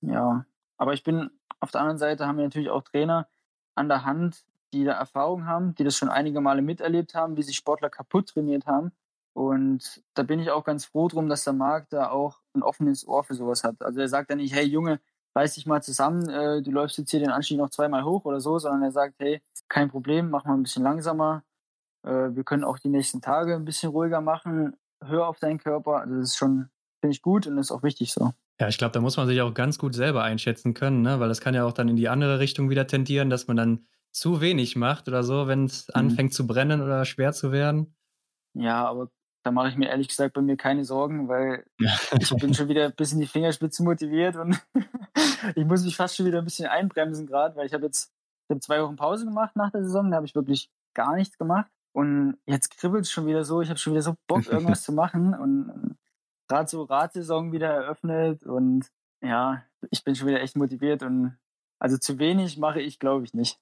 ja. Aber ich bin, auf der anderen Seite haben wir natürlich auch Trainer, an der Hand, die da Erfahrung haben, die das schon einige Male miterlebt haben, wie sich Sportler kaputt trainiert haben. Und da bin ich auch ganz froh drum, dass der Markt da auch ein offenes Ohr für sowas hat. Also er sagt dann nicht, hey Junge, reiß dich mal zusammen, äh, du läufst jetzt hier den Anstieg noch zweimal hoch oder so, sondern er sagt, hey, kein Problem, mach mal ein bisschen langsamer. Äh, wir können auch die nächsten Tage ein bisschen ruhiger machen. Hör auf deinen Körper. Also das ist schon, finde ich gut und ist auch wichtig so. Ja, ich glaube, da muss man sich auch ganz gut selber einschätzen können, ne? weil das kann ja auch dann in die andere Richtung wieder tendieren, dass man dann zu wenig macht oder so, wenn es mhm. anfängt zu brennen oder schwer zu werden. Ja, aber da mache ich mir ehrlich gesagt bei mir keine Sorgen, weil ich bin schon wieder bis in die Fingerspitze motiviert und ich muss mich fast schon wieder ein bisschen einbremsen gerade, weil ich habe jetzt ich hab zwei Wochen Pause gemacht nach der Saison, da habe ich wirklich gar nichts gemacht und jetzt kribbelt es schon wieder so, ich habe schon wieder so Bock, irgendwas zu machen und gerade so Radsaison wieder eröffnet und ja, ich bin schon wieder echt motiviert und also zu wenig mache ich, glaube ich, nicht.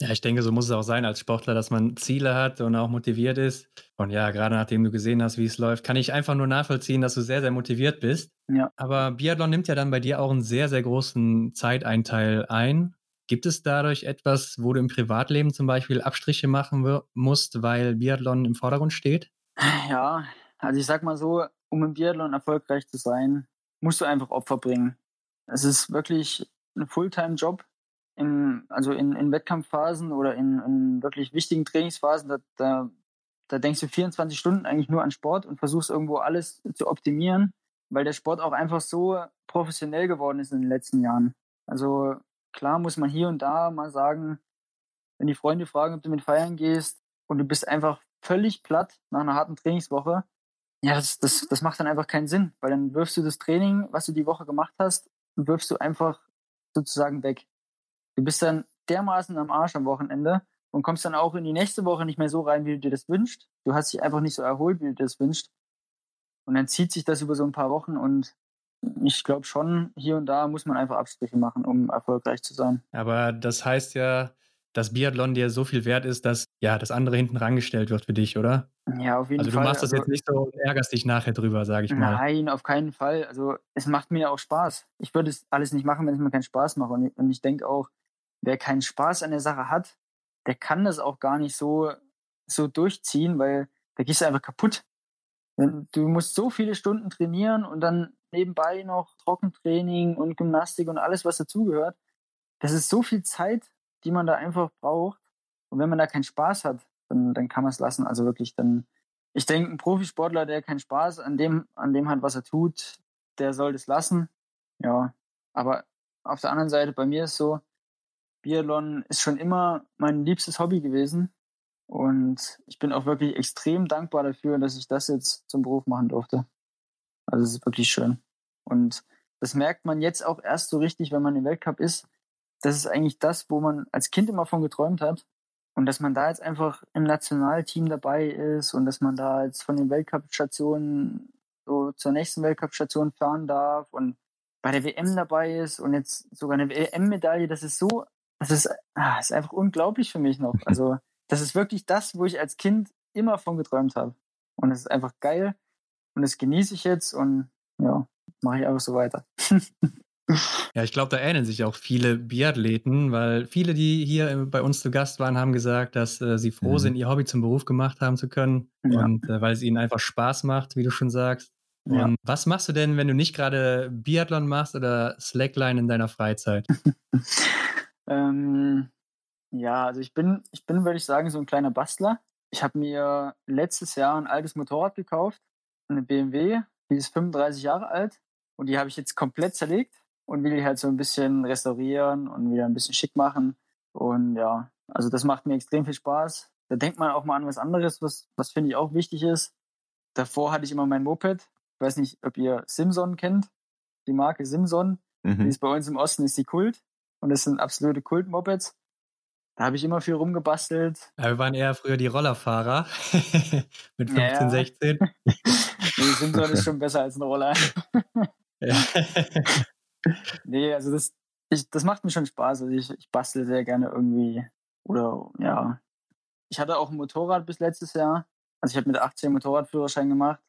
Ja, ich denke, so muss es auch sein als Sportler, dass man Ziele hat und auch motiviert ist. Und ja, gerade nachdem du gesehen hast, wie es läuft, kann ich einfach nur nachvollziehen, dass du sehr, sehr motiviert bist. Ja. Aber Biathlon nimmt ja dann bei dir auch einen sehr, sehr großen Zeiteinteil ein. Gibt es dadurch etwas, wo du im Privatleben zum Beispiel Abstriche machen musst, weil Biathlon im Vordergrund steht? Ja, also ich sag mal so, um im Biathlon erfolgreich zu sein, musst du einfach Opfer bringen. Es ist wirklich ein Fulltime-Job im, also in, in Wettkampfphasen oder in, in wirklich wichtigen Trainingsphasen, da, da, da denkst du 24 Stunden eigentlich nur an Sport und versuchst irgendwo alles zu optimieren, weil der Sport auch einfach so professionell geworden ist in den letzten Jahren. Also klar muss man hier und da mal sagen, wenn die Freunde fragen, ob du mit feiern gehst und du bist einfach völlig platt nach einer harten Trainingswoche, ja, das, das, das macht dann einfach keinen Sinn, weil dann wirfst du das Training, was du die Woche gemacht hast, wirfst du einfach sozusagen weg. Du bist dann dermaßen am Arsch am Wochenende und kommst dann auch in die nächste Woche nicht mehr so rein, wie du dir das wünschst. Du hast dich einfach nicht so erholt, wie du dir das wünschst. Und dann zieht sich das über so ein paar Wochen und ich glaube schon, hier und da muss man einfach Abstriche machen, um erfolgreich zu sein. Aber das heißt ja, dass Biathlon dir so viel wert ist, dass ja das andere hinten rangestellt wird für dich, oder? Ja, auf jeden also Fall. Also du machst das also, jetzt nicht so und ärgerst dich nachher drüber, sage ich mal. Nein, auf keinen Fall. Also es macht mir auch Spaß. Ich würde es alles nicht machen, wenn es mir keinen Spaß macht. Und ich, und ich denke auch, wer keinen Spaß an der Sache hat, der kann das auch gar nicht so, so durchziehen, weil da gehst du einfach kaputt. Du musst so viele Stunden trainieren und dann nebenbei noch Trockentraining und Gymnastik und alles, was dazugehört. Das ist so viel Zeit, die man da einfach braucht. Und wenn man da keinen Spaß hat, dann, dann kann man es lassen. Also wirklich, dann, ich denke, ein Profisportler, der keinen Spaß an dem, an dem hat, was er tut, der soll das lassen. Ja. Aber auf der anderen Seite, bei mir ist so, Biathlon ist schon immer mein liebstes Hobby gewesen. Und ich bin auch wirklich extrem dankbar dafür, dass ich das jetzt zum Beruf machen durfte. Also es ist wirklich schön. Und das merkt man jetzt auch erst so richtig, wenn man im Weltcup ist. Das ist eigentlich das, wo man als Kind immer von geträumt hat. Und dass man da jetzt einfach im Nationalteam dabei ist und dass man da jetzt von den Weltcup-Stationen so zur nächsten Weltcup-Station fahren darf und bei der WM dabei ist und jetzt sogar eine WM-Medaille, das ist so das ist, ah, ist einfach unglaublich für mich noch. Also, das ist wirklich das, wo ich als Kind immer von geträumt habe. Und es ist einfach geil. Und das genieße ich jetzt und ja, mache ich einfach so weiter. ja, ich glaube, da ähneln sich auch viele Biathleten, weil viele, die hier bei uns zu Gast waren, haben gesagt, dass äh, sie froh mhm. sind, ihr Hobby zum Beruf gemacht haben zu können. Ja. Und äh, weil es ihnen einfach Spaß macht, wie du schon sagst. Ja. Was machst du denn, wenn du nicht gerade Biathlon machst oder Slackline in deiner Freizeit? Ähm, ja, also ich bin, ich bin, würde ich sagen, so ein kleiner Bastler. Ich habe mir letztes Jahr ein altes Motorrad gekauft, eine BMW, die ist 35 Jahre alt und die habe ich jetzt komplett zerlegt und will die halt so ein bisschen restaurieren und wieder ein bisschen schick machen. Und ja, also das macht mir extrem viel Spaß. Da denkt man auch mal an was anderes, was, was finde ich auch wichtig ist. Davor hatte ich immer mein Moped. Ich weiß nicht, ob ihr Simson kennt. Die Marke Simson. Mhm. Die ist bei uns im Osten, ist die Kult. Und das sind absolute Kult-Mopeds. Da habe ich immer viel rumgebastelt. Ja, wir waren eher früher die Rollerfahrer mit 15, ja. 16. nee, Simson ist schon besser als ein Roller. ja. nee, also das, ich, das macht mir schon Spaß. Also ich, ich bastel sehr gerne irgendwie. Oder ja. Ich hatte auch ein Motorrad bis letztes Jahr. Also ich habe mit 18 Motorradführerschein gemacht.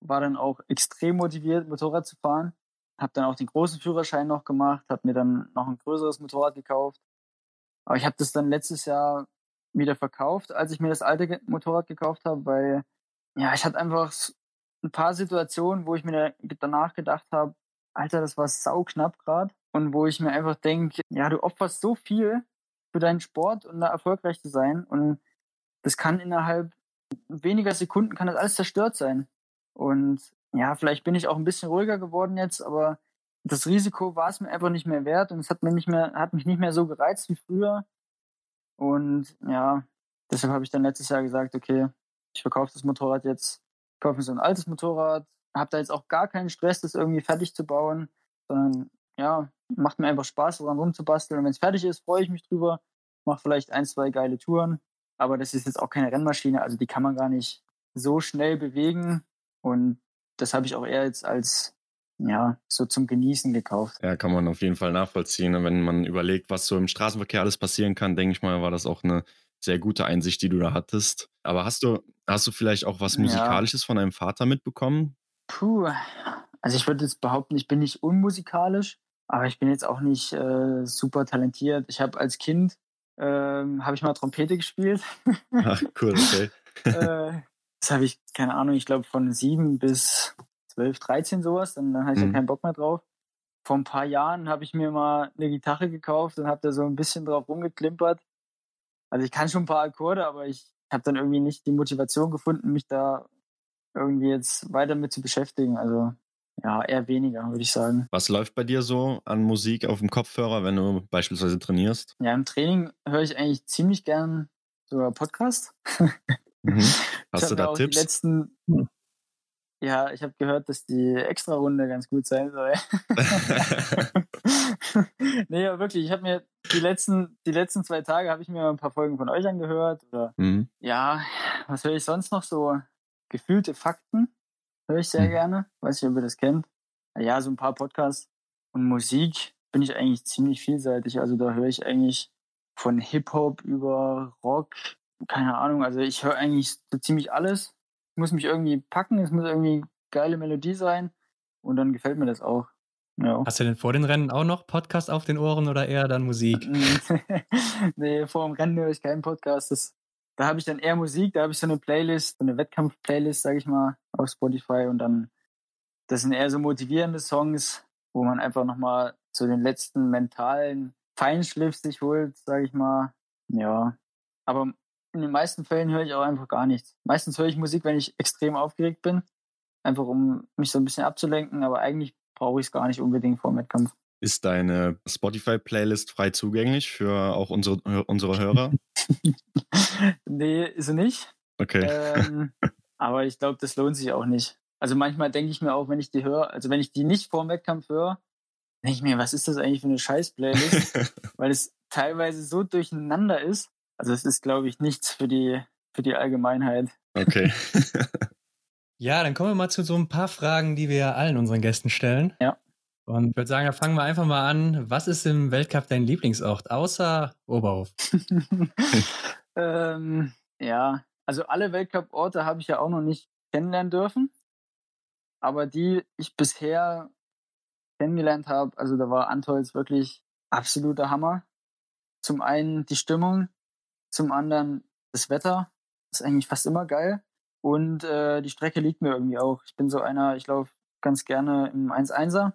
War dann auch extrem motiviert, Motorrad zu fahren habe dann auch den großen Führerschein noch gemacht, habe mir dann noch ein größeres Motorrad gekauft. Aber ich habe das dann letztes Jahr wieder verkauft, als ich mir das alte Motorrad gekauft habe, weil ja, ich hatte einfach ein paar Situationen, wo ich mir danach gedacht habe, Alter, das war sauknapp gerade. Und wo ich mir einfach denke, ja, du opferst so viel für deinen Sport und da erfolgreich zu sein. Und das kann innerhalb weniger Sekunden kann das alles zerstört sein. Und ja, vielleicht bin ich auch ein bisschen ruhiger geworden jetzt, aber das Risiko war es mir einfach nicht mehr wert und es hat mir nicht mehr, hat mich nicht mehr so gereizt wie früher. Und ja, deshalb habe ich dann letztes Jahr gesagt, okay, ich verkaufe das Motorrad jetzt, kaufe mir so ein altes Motorrad, habe da jetzt auch gar keinen Stress, das irgendwie fertig zu bauen, sondern ja, macht mir einfach Spaß, daran rumzubasteln. Und wenn es fertig ist, freue ich mich drüber, mache vielleicht ein, zwei geile Touren. Aber das ist jetzt auch keine Rennmaschine, also die kann man gar nicht so schnell bewegen. Und das habe ich auch eher jetzt als ja, so zum Genießen gekauft. Ja, kann man auf jeden Fall nachvollziehen. Wenn man überlegt, was so im Straßenverkehr alles passieren kann, denke ich mal, war das auch eine sehr gute Einsicht, die du da hattest. Aber hast du, hast du vielleicht auch was Musikalisches ja. von deinem Vater mitbekommen? Puh, also ich würde jetzt behaupten, ich bin nicht unmusikalisch, aber ich bin jetzt auch nicht äh, super talentiert. Ich habe als Kind ähm, habe ich mal Trompete gespielt. Ach, cool, okay. äh, das habe ich, keine Ahnung, ich glaube von sieben bis 12, 13 sowas, dann, dann hatte ich mhm. ja keinen Bock mehr drauf. Vor ein paar Jahren habe ich mir mal eine Gitarre gekauft und habe da so ein bisschen drauf rumgeklimpert. Also ich kann schon ein paar Akkorde, aber ich habe dann irgendwie nicht die Motivation gefunden, mich da irgendwie jetzt weiter mit zu beschäftigen. Also ja, eher weniger, würde ich sagen. Was läuft bei dir so an Musik auf dem Kopfhörer, wenn du beispielsweise trainierst? Ja, im Training höre ich eigentlich ziemlich gern so Podcast. Mhm. Hast du da Tipps? Die letzten, ja, ich habe gehört, dass die Extra-Runde ganz gut sein soll. nee, aber wirklich, ich habe mir die letzten, die letzten zwei Tage habe ich mir ein paar Folgen von euch angehört. Oder, mhm. Ja, was höre ich sonst noch so? Gefühlte Fakten höre ich sehr mhm. gerne. Weiß nicht, ob ihr das kennt. Ja, so ein paar Podcasts. Und Musik bin ich eigentlich ziemlich vielseitig. Also da höre ich eigentlich von Hip-Hop über Rock, keine Ahnung. Also ich höre eigentlich so ziemlich alles muss mich irgendwie packen, es muss irgendwie geile Melodie sein und dann gefällt mir das auch. Ja. Hast du denn vor den Rennen auch noch Podcast auf den Ohren oder eher dann Musik? nee, vor dem Rennen höre ich keinen Podcast. Das, da habe ich dann eher Musik, da habe ich so eine Playlist, so eine Wettkampf-Playlist, sage ich mal, auf Spotify und dann, das sind eher so motivierende Songs, wo man einfach nochmal zu den letzten mentalen Feinschliff sich holt, sage ich mal. Ja, aber in den meisten Fällen höre ich auch einfach gar nichts. Meistens höre ich Musik, wenn ich extrem aufgeregt bin. Einfach um mich so ein bisschen abzulenken, aber eigentlich brauche ich es gar nicht unbedingt vor dem Wettkampf. Ist deine Spotify-Playlist frei zugänglich für auch unsere, unsere Hörer? nee, ist sie nicht. Okay. Ähm, aber ich glaube, das lohnt sich auch nicht. Also manchmal denke ich mir auch, wenn ich die höre, also wenn ich die nicht vor dem Wettkampf höre, denke ich mir, was ist das eigentlich für eine Scheiß-Playlist? Weil es teilweise so durcheinander ist, also es ist, glaube ich, nichts für die, für die Allgemeinheit. Okay. ja, dann kommen wir mal zu so ein paar Fragen, die wir allen unseren Gästen stellen. Ja. Und ich würde sagen, da fangen wir einfach mal an. Was ist im Weltcup dein Lieblingsort, außer Oberhof? ähm, ja, also alle Weltcup-Orte habe ich ja auch noch nicht kennenlernen dürfen. Aber die ich bisher kennengelernt habe, also da war Antolz wirklich absoluter Hammer. Zum einen die Stimmung, zum anderen das Wetter ist eigentlich fast immer geil. Und äh, die Strecke liegt mir irgendwie auch. Ich bin so einer, ich laufe ganz gerne im 1-1er.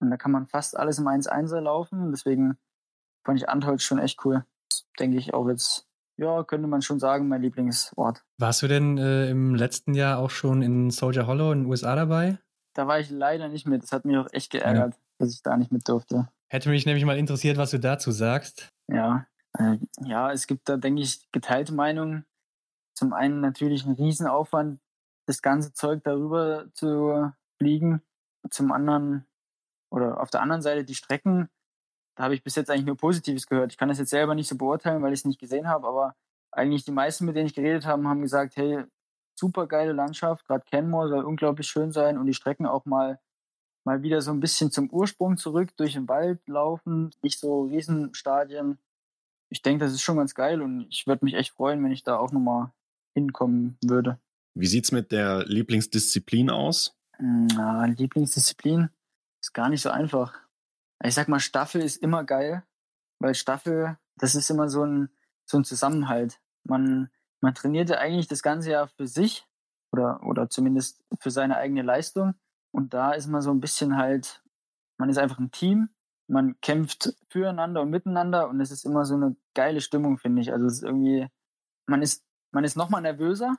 Und da kann man fast alles im 1-1er laufen. Deswegen fand ich Antholz schon echt cool. Das denke ich auch jetzt, ja, könnte man schon sagen, mein Lieblingsort. Warst du denn äh, im letzten Jahr auch schon in Soldier Hollow in den USA dabei? Da war ich leider nicht mit. Das hat mich auch echt geärgert, ja. dass ich da nicht mit durfte. Hätte mich nämlich mal interessiert, was du dazu sagst. Ja, ja, es gibt da, denke ich, geteilte Meinungen. Zum einen natürlich ein Riesenaufwand, das ganze Zeug darüber zu fliegen. Zum anderen, oder auf der anderen Seite die Strecken, da habe ich bis jetzt eigentlich nur Positives gehört. Ich kann das jetzt selber nicht so beurteilen, weil ich es nicht gesehen habe, aber eigentlich die meisten, mit denen ich geredet habe, haben gesagt, hey, super geile Landschaft, gerade Kenmore soll unglaublich schön sein und die Strecken auch mal mal wieder so ein bisschen zum Ursprung zurück durch den Wald laufen, nicht so Riesenstadien ich denke, das ist schon ganz geil und ich würde mich echt freuen, wenn ich da auch nochmal hinkommen würde. Wie sieht's mit der Lieblingsdisziplin aus? Na, Lieblingsdisziplin ist gar nicht so einfach. Ich sag mal, Staffel ist immer geil, weil Staffel, das ist immer so ein, so ein Zusammenhalt. Man, man trainiert ja eigentlich das ganze Jahr für sich oder oder, oder zumindest für seine eigene Leistung. Und da ist man so ein bisschen halt, man ist einfach ein Team, man kämpft füreinander und miteinander und es ist immer so eine geile Stimmung, finde ich. Also es ist irgendwie, man ist, man ist nochmal nervöser,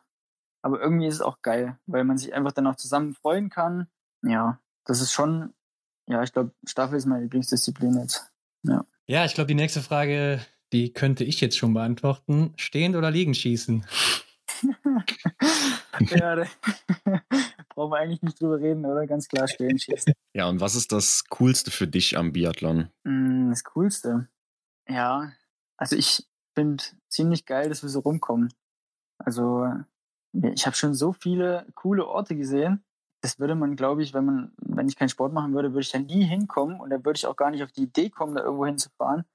aber irgendwie ist es auch geil, weil man sich einfach dann auch zusammen freuen kann. Ja, das ist schon, ja, ich glaube, Staffel ist meine Lieblingsdisziplin jetzt. Ja, ja ich glaube, die nächste Frage, die könnte ich jetzt schon beantworten. Stehend oder liegen schießen? ja, brauchen wir eigentlich nicht drüber reden, oder? Ganz klar stehen schießen. Ja, und was ist das Coolste für dich am Biathlon? Mm, das Coolste? Ja, also ich finde ziemlich geil, dass wir so rumkommen. Also ich habe schon so viele coole Orte gesehen. Das würde man, glaube ich, wenn man, wenn ich keinen Sport machen würde, würde ich da nie hinkommen und da würde ich auch gar nicht auf die Idee kommen, da irgendwo hinzufahren.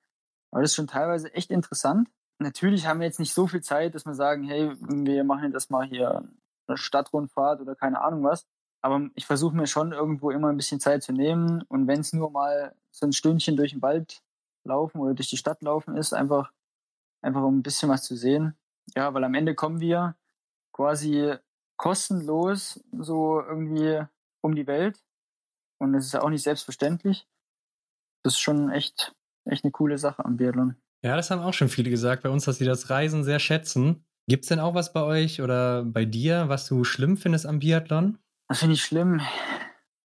Aber das ist schon teilweise echt interessant. Natürlich haben wir jetzt nicht so viel Zeit, dass wir sagen, hey, wir machen jetzt mal hier eine Stadtrundfahrt oder keine Ahnung was. Aber ich versuche mir schon irgendwo immer ein bisschen Zeit zu nehmen. Und wenn es nur mal so ein Stündchen durch den Wald laufen oder durch die Stadt laufen ist, einfach, einfach um ein bisschen was zu sehen. Ja, weil am Ende kommen wir quasi kostenlos so irgendwie um die Welt. Und das ist ja auch nicht selbstverständlich. Das ist schon echt, echt eine coole Sache am Biathlon. Ja, das haben auch schon viele gesagt bei uns, dass sie das Reisen sehr schätzen. Gibt es denn auch was bei euch oder bei dir, was du schlimm findest am Biathlon? Das finde ich schlimm.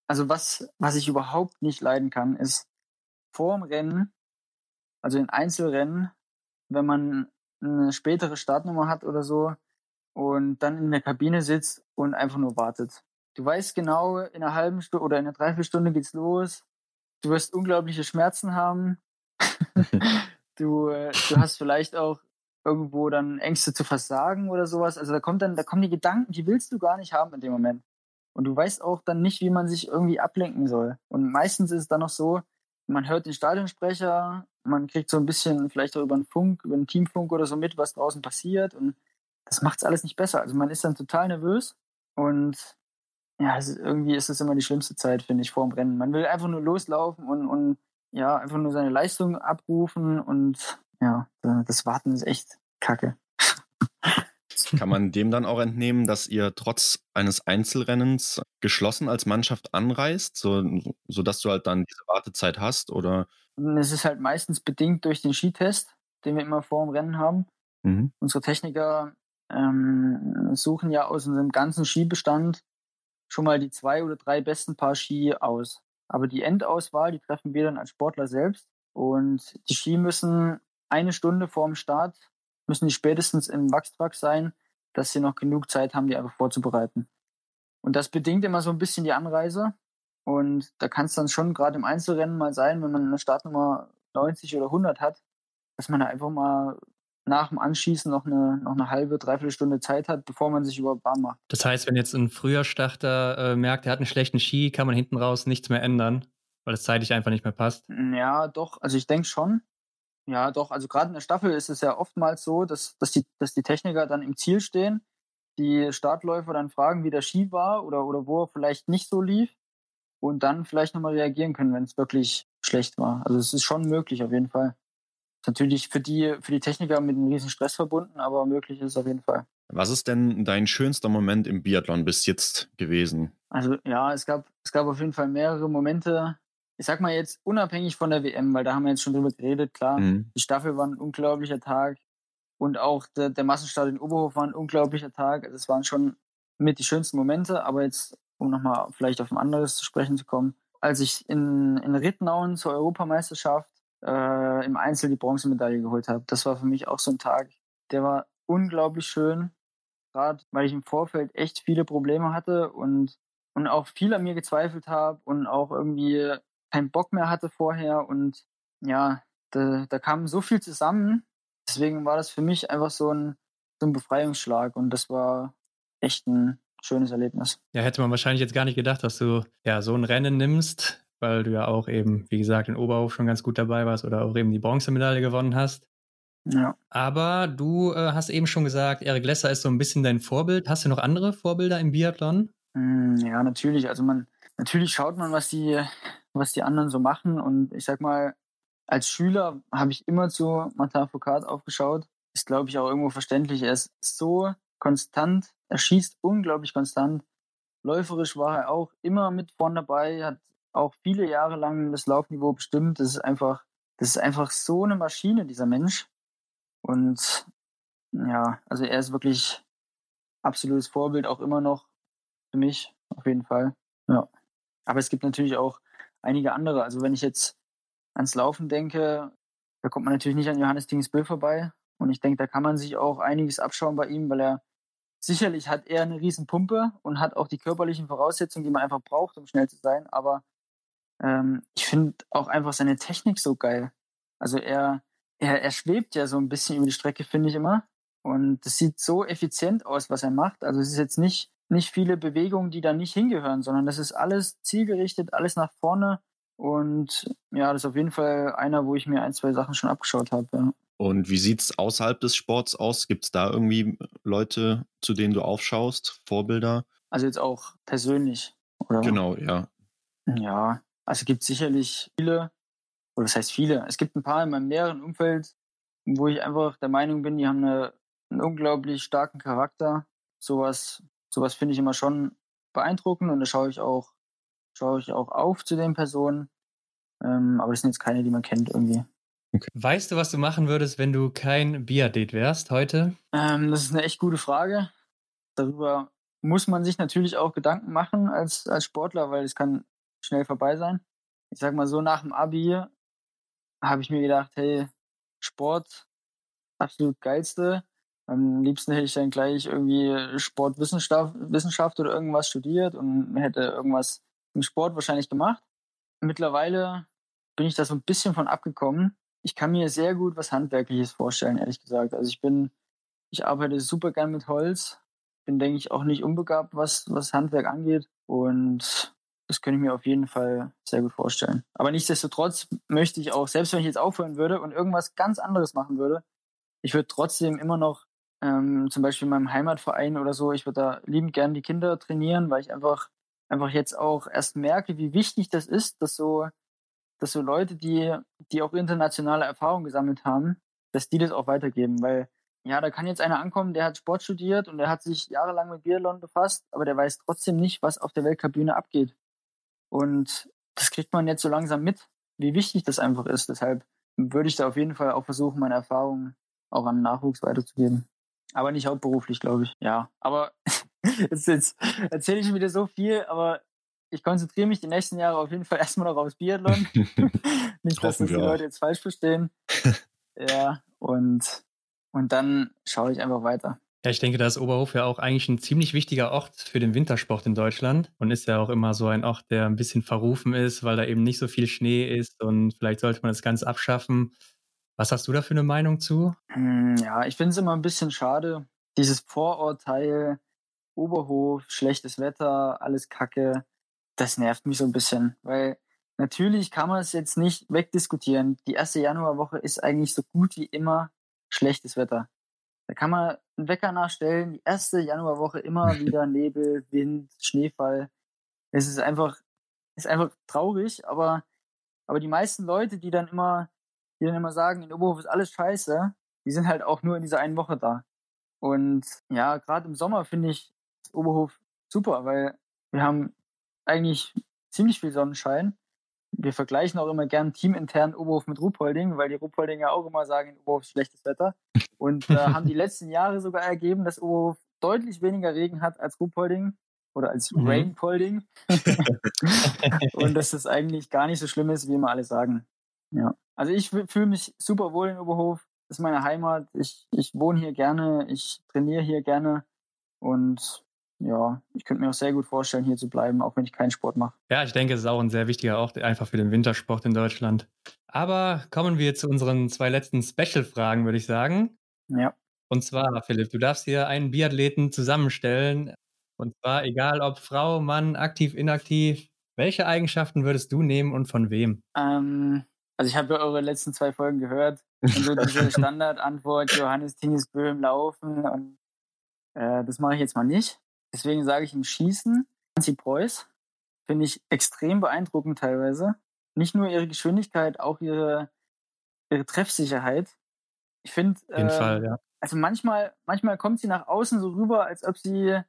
Also was, was ich überhaupt nicht leiden kann, ist vor dem Rennen, also in Einzelrennen, wenn man eine spätere Startnummer hat oder so und dann in der Kabine sitzt und einfach nur wartet. Du weißt genau, in einer halben Stunde oder in einer Dreiviertelstunde geht's los. Du wirst unglaubliche Schmerzen haben. du, äh, du hast vielleicht auch irgendwo dann Ängste zu versagen oder sowas. Also da kommt dann, da kommen die Gedanken, die willst du gar nicht haben in dem Moment. Und du weißt auch dann nicht, wie man sich irgendwie ablenken soll. Und meistens ist es dann noch so, man hört den Stadionsprecher, man kriegt so ein bisschen vielleicht auch über einen Funk, über einen Teamfunk oder so mit, was draußen passiert. Und das macht es alles nicht besser. Also man ist dann total nervös und ja, ist, irgendwie ist es immer die schlimmste Zeit, finde ich, vor dem Rennen. Man will einfach nur loslaufen und, und ja, einfach nur seine Leistung abrufen und ja, das Warten ist echt kacke. Kann man dem dann auch entnehmen, dass ihr trotz eines Einzelrennens geschlossen als Mannschaft anreist, so, sodass du halt dann diese Wartezeit hast? Oder? Es ist halt meistens bedingt durch den Skitest, den wir immer vor dem Rennen haben. Mhm. Unsere Techniker ähm, suchen ja aus unserem ganzen Skibestand schon mal die zwei oder drei besten Paar Ski aus. Aber die Endauswahl, die treffen wir dann als Sportler selbst. Und die Ski müssen eine Stunde vor dem Start müssen die spätestens im Wachstruck sein, dass sie noch genug Zeit haben, die einfach vorzubereiten. Und das bedingt immer so ein bisschen die Anreise. Und da kann es dann schon gerade im Einzelrennen mal sein, wenn man eine Startnummer 90 oder 100 hat, dass man da einfach mal nach dem Anschießen noch eine, noch eine halbe, dreiviertel Stunde Zeit hat, bevor man sich überhaupt warm macht. Das heißt, wenn jetzt ein früher Starter äh, merkt, er hat einen schlechten Ski, kann man hinten raus nichts mehr ändern, weil es zeitlich einfach nicht mehr passt? Ja, doch. Also ich denke schon. Ja, doch. Also gerade in der Staffel ist es ja oftmals so, dass, dass, die, dass die Techniker dann im Ziel stehen, die Startläufer dann fragen, wie der Ski war oder, oder wo er vielleicht nicht so lief und dann vielleicht nochmal reagieren können, wenn es wirklich schlecht war. Also es ist schon möglich auf jeden Fall. Ist natürlich für die, für die Techniker mit einem riesen Stress verbunden, aber möglich ist es auf jeden Fall. Was ist denn dein schönster Moment im Biathlon bis jetzt gewesen? Also ja, es gab, es gab auf jeden Fall mehrere Momente, ich sag mal jetzt unabhängig von der WM, weil da haben wir jetzt schon drüber geredet, klar. Mhm. Die Staffel war ein unglaublicher Tag und auch der, der Massenstart in Oberhof war ein unglaublicher Tag. Also es waren schon mit die schönsten Momente, aber jetzt, um nochmal vielleicht auf ein anderes zu sprechen zu kommen, als ich in, in Rittenau zur Europameisterschaft äh, im Einzel die Bronzemedaille geholt habe, das war für mich auch so ein Tag, der war unglaublich schön, gerade weil ich im Vorfeld echt viele Probleme hatte und und auch viel an mir gezweifelt habe und auch irgendwie keinen Bock mehr hatte vorher und ja, da, da kam so viel zusammen. Deswegen war das für mich einfach so ein, so ein Befreiungsschlag und das war echt ein schönes Erlebnis. Ja, hätte man wahrscheinlich jetzt gar nicht gedacht, dass du ja so ein Rennen nimmst, weil du ja auch eben, wie gesagt, in Oberhof schon ganz gut dabei warst oder auch eben die Bronzemedaille gewonnen hast. Ja. Aber du äh, hast eben schon gesagt, Erik Lesser ist so ein bisschen dein Vorbild. Hast du noch andere Vorbilder im Biathlon? Mm, ja, natürlich. Also man, natürlich schaut man, was die, was die anderen so machen. Und ich sag mal, als Schüler habe ich immer zu Martin Foucault aufgeschaut. Ist, glaube ich, auch irgendwo verständlich. Er ist so konstant er schießt unglaublich konstant. Läuferisch war er auch immer mit vorn dabei, hat auch viele Jahre lang das Laufniveau bestimmt. Das ist einfach, das ist einfach so eine Maschine, dieser Mensch. Und ja, also er ist wirklich absolutes Vorbild, auch immer noch für mich, auf jeden Fall. Ja. Aber es gibt natürlich auch einige andere. Also wenn ich jetzt ans Laufen denke, da kommt man natürlich nicht an Johannes Dingsbö vorbei. Und ich denke, da kann man sich auch einiges abschauen bei ihm, weil er sicherlich hat er eine riesen Pumpe und hat auch die körperlichen Voraussetzungen, die man einfach braucht, um schnell zu sein. Aber ähm, ich finde auch einfach seine Technik so geil. Also er, er, er schwebt ja so ein bisschen über die Strecke, finde ich immer. Und das sieht so effizient aus, was er macht. Also es ist jetzt nicht, nicht viele Bewegungen, die da nicht hingehören, sondern das ist alles zielgerichtet, alles nach vorne. Und ja, das ist auf jeden Fall einer, wo ich mir ein, zwei Sachen schon abgeschaut habe. Ja. Und wie sieht es außerhalb des Sports aus? Gibt es da irgendwie Leute, zu denen du aufschaust, Vorbilder? Also jetzt auch persönlich, oder? Genau, ja. Ja, also gibt sicherlich viele, oder das heißt viele, es gibt ein paar in meinem näheren Umfeld, wo ich einfach der Meinung bin, die haben eine, einen unglaublich starken Charakter. Sowas, sowas finde ich immer schon beeindruckend und da schaue ich auch, schaue ich auch auf zu den Personen. Ähm, aber das sind jetzt keine, die man kennt irgendwie. Okay. Weißt du, was du machen würdest, wenn du kein Biathlet wärst heute? Ähm, das ist eine echt gute Frage. Darüber muss man sich natürlich auch Gedanken machen als, als Sportler, weil es kann schnell vorbei sein. Ich sag mal so, nach dem Abi habe ich mir gedacht, hey, Sport, absolut geilste. Am liebsten hätte ich dann gleich irgendwie Sportwissenschaft Wissenschaft oder irgendwas studiert und hätte irgendwas im Sport wahrscheinlich gemacht. Mittlerweile bin ich da so ein bisschen von abgekommen. Ich kann mir sehr gut was Handwerkliches vorstellen, ehrlich gesagt. Also ich bin, ich arbeite super gern mit Holz, bin, denke ich, auch nicht unbegabt, was, was Handwerk angeht. Und das könnte ich mir auf jeden Fall sehr gut vorstellen. Aber nichtsdestotrotz möchte ich auch, selbst wenn ich jetzt aufhören würde und irgendwas ganz anderes machen würde, ich würde trotzdem immer noch ähm, zum Beispiel in meinem Heimatverein oder so, ich würde da liebend gern die Kinder trainieren, weil ich einfach, einfach jetzt auch erst merke, wie wichtig das ist, dass so, dass so Leute, die, die auch internationale Erfahrung gesammelt haben, dass die das auch weitergeben, weil ja, da kann jetzt einer ankommen, der hat Sport studiert und der hat sich jahrelang mit Biathlon befasst, aber der weiß trotzdem nicht, was auf der Weltcup-Bühne abgeht. Und das kriegt man jetzt so langsam mit, wie wichtig das einfach ist. Deshalb würde ich da auf jeden Fall auch versuchen, meine Erfahrungen auch an Nachwuchs weiterzugeben. Aber nicht hauptberuflich, glaube ich. Ja, aber jetzt, jetzt erzähle ich schon wieder so viel, aber ich konzentriere mich die nächsten Jahre auf jeden Fall erstmal noch aufs Biathlon. nicht, dass das die Leute jetzt falsch verstehen. ja, und, und dann schaue ich einfach weiter. Ja, ich denke, da ist Oberhof ja auch eigentlich ein ziemlich wichtiger Ort für den Wintersport in Deutschland und ist ja auch immer so ein Ort, der ein bisschen verrufen ist, weil da eben nicht so viel Schnee ist und vielleicht sollte man das ganz abschaffen. Was hast du da für eine Meinung zu? Hm, ja, ich finde es immer ein bisschen schade, dieses Vorurteil, Oberhof, schlechtes Wetter, alles Kacke, das nervt mich so ein bisschen, weil natürlich kann man es jetzt nicht wegdiskutieren. Die erste Januarwoche ist eigentlich so gut wie immer schlechtes Wetter. Da kann man einen Wecker nachstellen, die erste Januarwoche immer wieder Nebel, Wind, Schneefall. Es ist einfach, ist einfach traurig, aber, aber die meisten Leute, die dann immer, die dann immer sagen, in Oberhof ist alles scheiße, die sind halt auch nur in dieser einen Woche da. Und ja, gerade im Sommer finde ich Oberhof super, weil wir haben eigentlich ziemlich viel Sonnenschein wir vergleichen auch immer gern teamintern Oberhof mit Ruhpolding, weil die Ruhpoldinger auch immer sagen, in Oberhof ist schlechtes Wetter. Und äh, haben die letzten Jahre sogar ergeben, dass Oberhof deutlich weniger Regen hat als Ruhpolding oder als mhm. Rainpolding. und dass das eigentlich gar nicht so schlimm ist, wie immer alle sagen. Ja. Also ich fühle mich super wohl in Oberhof. Das ist meine Heimat. Ich, ich wohne hier gerne. Ich trainiere hier gerne. Und ja, ich könnte mir auch sehr gut vorstellen, hier zu bleiben, auch wenn ich keinen Sport mache. Ja, ich denke, es ist auch ein sehr wichtiger Ort, einfach für den Wintersport in Deutschland. Aber kommen wir zu unseren zwei letzten Special-Fragen, würde ich sagen. Ja. Und zwar, Philipp, du darfst hier einen Biathleten zusammenstellen. Und zwar, egal ob Frau, Mann, aktiv, inaktiv. Welche Eigenschaften würdest du nehmen und von wem? Ähm, also ich habe ja eure letzten zwei Folgen gehört. Und so diese Standardantwort, Johannes Tinges Böhm laufen. Und äh, das mache ich jetzt mal nicht. Deswegen sage ich im Schießen, Nancy Preuß finde ich extrem beeindruckend teilweise. Nicht nur ihre Geschwindigkeit, auch ihre, ihre Treffsicherheit. Ich finde, äh, ja. also manchmal, manchmal kommt sie nach außen so rüber, als ob sie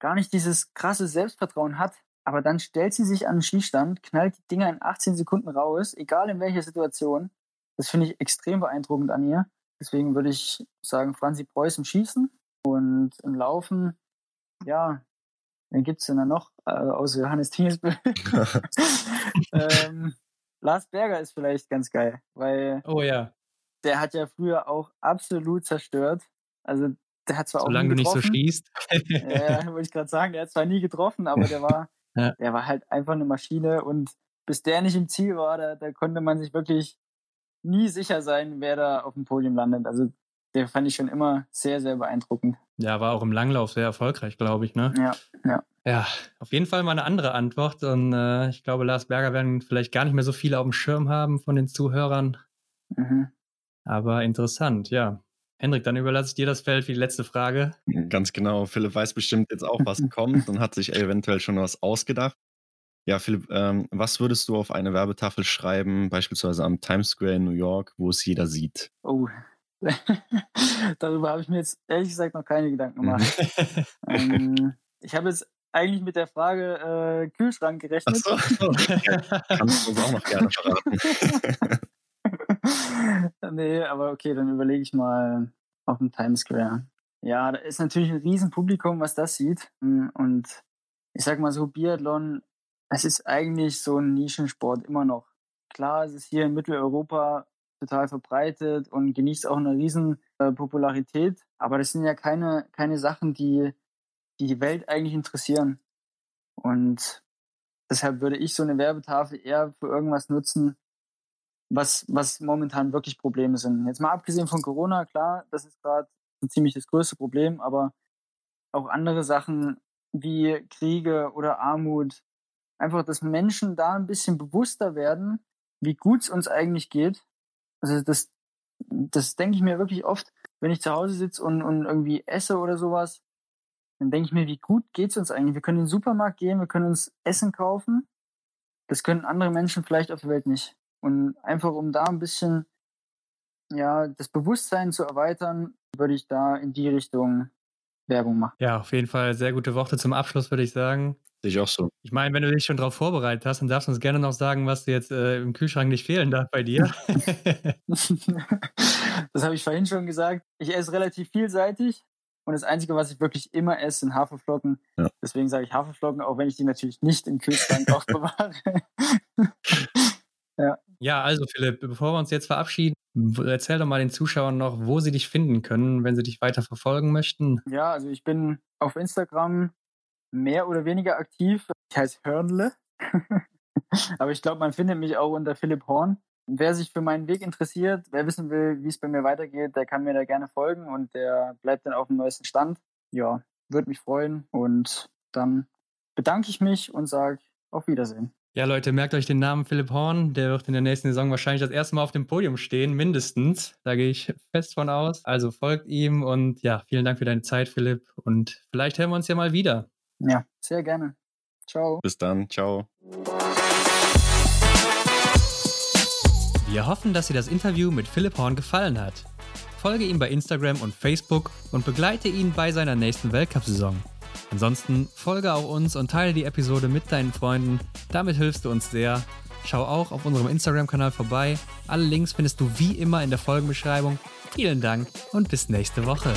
gar nicht dieses krasse Selbstvertrauen hat. Aber dann stellt sie sich an den Schießstand, knallt die Dinger in 18 Sekunden raus, egal in welcher Situation. Das finde ich extrem beeindruckend an ihr. Deswegen würde ich sagen, Franzi Preuß im Schießen und im Laufen, ja, wen gibt es denn da noch, äh, außer Johannes Tingesbö? ähm, Lars Berger ist vielleicht ganz geil, weil oh, ja. der hat ja früher auch absolut zerstört. Also der hat zwar Solange auch nie du nicht so schießt. ja, wollte ich gerade sagen, der hat zwar nie getroffen, aber der war, ja. der war halt einfach eine Maschine und bis der nicht im Ziel war, da, da konnte man sich wirklich nie sicher sein, wer da auf dem Podium landet. Also der fand ich schon immer sehr, sehr beeindruckend. Ja, war auch im Langlauf sehr erfolgreich, glaube ich, ne? Ja, ja. Ja, auf jeden Fall mal eine andere Antwort. Und äh, ich glaube, Lars Berger werden vielleicht gar nicht mehr so viele auf dem Schirm haben von den Zuhörern. Mhm. Aber interessant, ja. Hendrik, dann überlasse ich dir das Feld für die letzte Frage. Ganz genau. Philipp weiß bestimmt jetzt auch, was kommt und hat sich eventuell schon was ausgedacht. Ja, Philipp, ähm, was würdest du auf eine Werbetafel schreiben, beispielsweise am Times Square in New York, wo es jeder sieht? Oh, darüber habe ich mir jetzt ehrlich gesagt noch keine Gedanken gemacht. ähm, ich habe jetzt eigentlich mit der Frage äh, Kühlschrank gerechnet. Ach so. Kannst du uns auch noch gerne verraten. nee, aber okay, dann überlege ich mal auf dem Times Square. Ja, da ist natürlich ein Riesenpublikum, was das sieht. Und ich sag mal so, Biathlon es ist eigentlich so ein Nischensport immer noch. Klar, es ist hier in Mitteleuropa total verbreitet und genießt auch eine riesen äh, Popularität, aber das sind ja keine, keine Sachen, die, die die Welt eigentlich interessieren. Und deshalb würde ich so eine Werbetafel eher für irgendwas nutzen, was, was momentan wirklich Probleme sind. Jetzt mal abgesehen von Corona, klar, das ist gerade ziemlich das größte Problem, aber auch andere Sachen wie Kriege oder Armut einfach, dass Menschen da ein bisschen bewusster werden, wie gut es uns eigentlich geht. Also das, das denke ich mir wirklich oft, wenn ich zu Hause sitze und, und irgendwie esse oder sowas, dann denke ich mir, wie gut geht's uns eigentlich? Wir können in den Supermarkt gehen, wir können uns Essen kaufen. Das können andere Menschen vielleicht auf der Welt nicht. Und einfach um da ein bisschen, ja, das Bewusstsein zu erweitern, würde ich da in die Richtung Werbung machen. Ja, auf jeden Fall sehr gute Worte zum Abschluss, würde ich sagen. Sehe ich auch so. Ich meine, wenn du dich schon darauf vorbereitet hast, dann darfst du uns gerne noch sagen, was dir jetzt äh, im Kühlschrank nicht fehlen darf bei dir. das habe ich vorhin schon gesagt. Ich esse relativ vielseitig und das Einzige, was ich wirklich immer esse, sind Haferflocken. Ja. Deswegen sage ich Haferflocken, auch wenn ich die natürlich nicht im Kühlschrank aufbewahre. ja. Ja, also Philipp, bevor wir uns jetzt verabschieden, erzähl doch mal den Zuschauern noch, wo sie dich finden können, wenn sie dich weiter verfolgen möchten. Ja, also ich bin auf Instagram mehr oder weniger aktiv. Ich heiße Hörnle. Aber ich glaube, man findet mich auch unter Philipp Horn. Wer sich für meinen Weg interessiert, wer wissen will, wie es bei mir weitergeht, der kann mir da gerne folgen und der bleibt dann auf dem neuesten Stand. Ja, würde mich freuen und dann bedanke ich mich und sage auf Wiedersehen. Ja, Leute, merkt euch den Namen Philipp Horn. Der wird in der nächsten Saison wahrscheinlich das erste Mal auf dem Podium stehen, mindestens. Da gehe ich fest von aus. Also folgt ihm und ja, vielen Dank für deine Zeit, Philipp. Und vielleicht hören wir uns ja mal wieder. Ja, sehr gerne. Ciao. Bis dann. Ciao. Wir hoffen, dass dir das Interview mit Philipp Horn gefallen hat. Folge ihm bei Instagram und Facebook und begleite ihn bei seiner nächsten Weltcup-Saison. Ansonsten folge auch uns und teile die Episode mit deinen Freunden. Damit hilfst du uns sehr. Schau auch auf unserem Instagram-Kanal vorbei. Alle Links findest du wie immer in der Folgenbeschreibung. Vielen Dank und bis nächste Woche.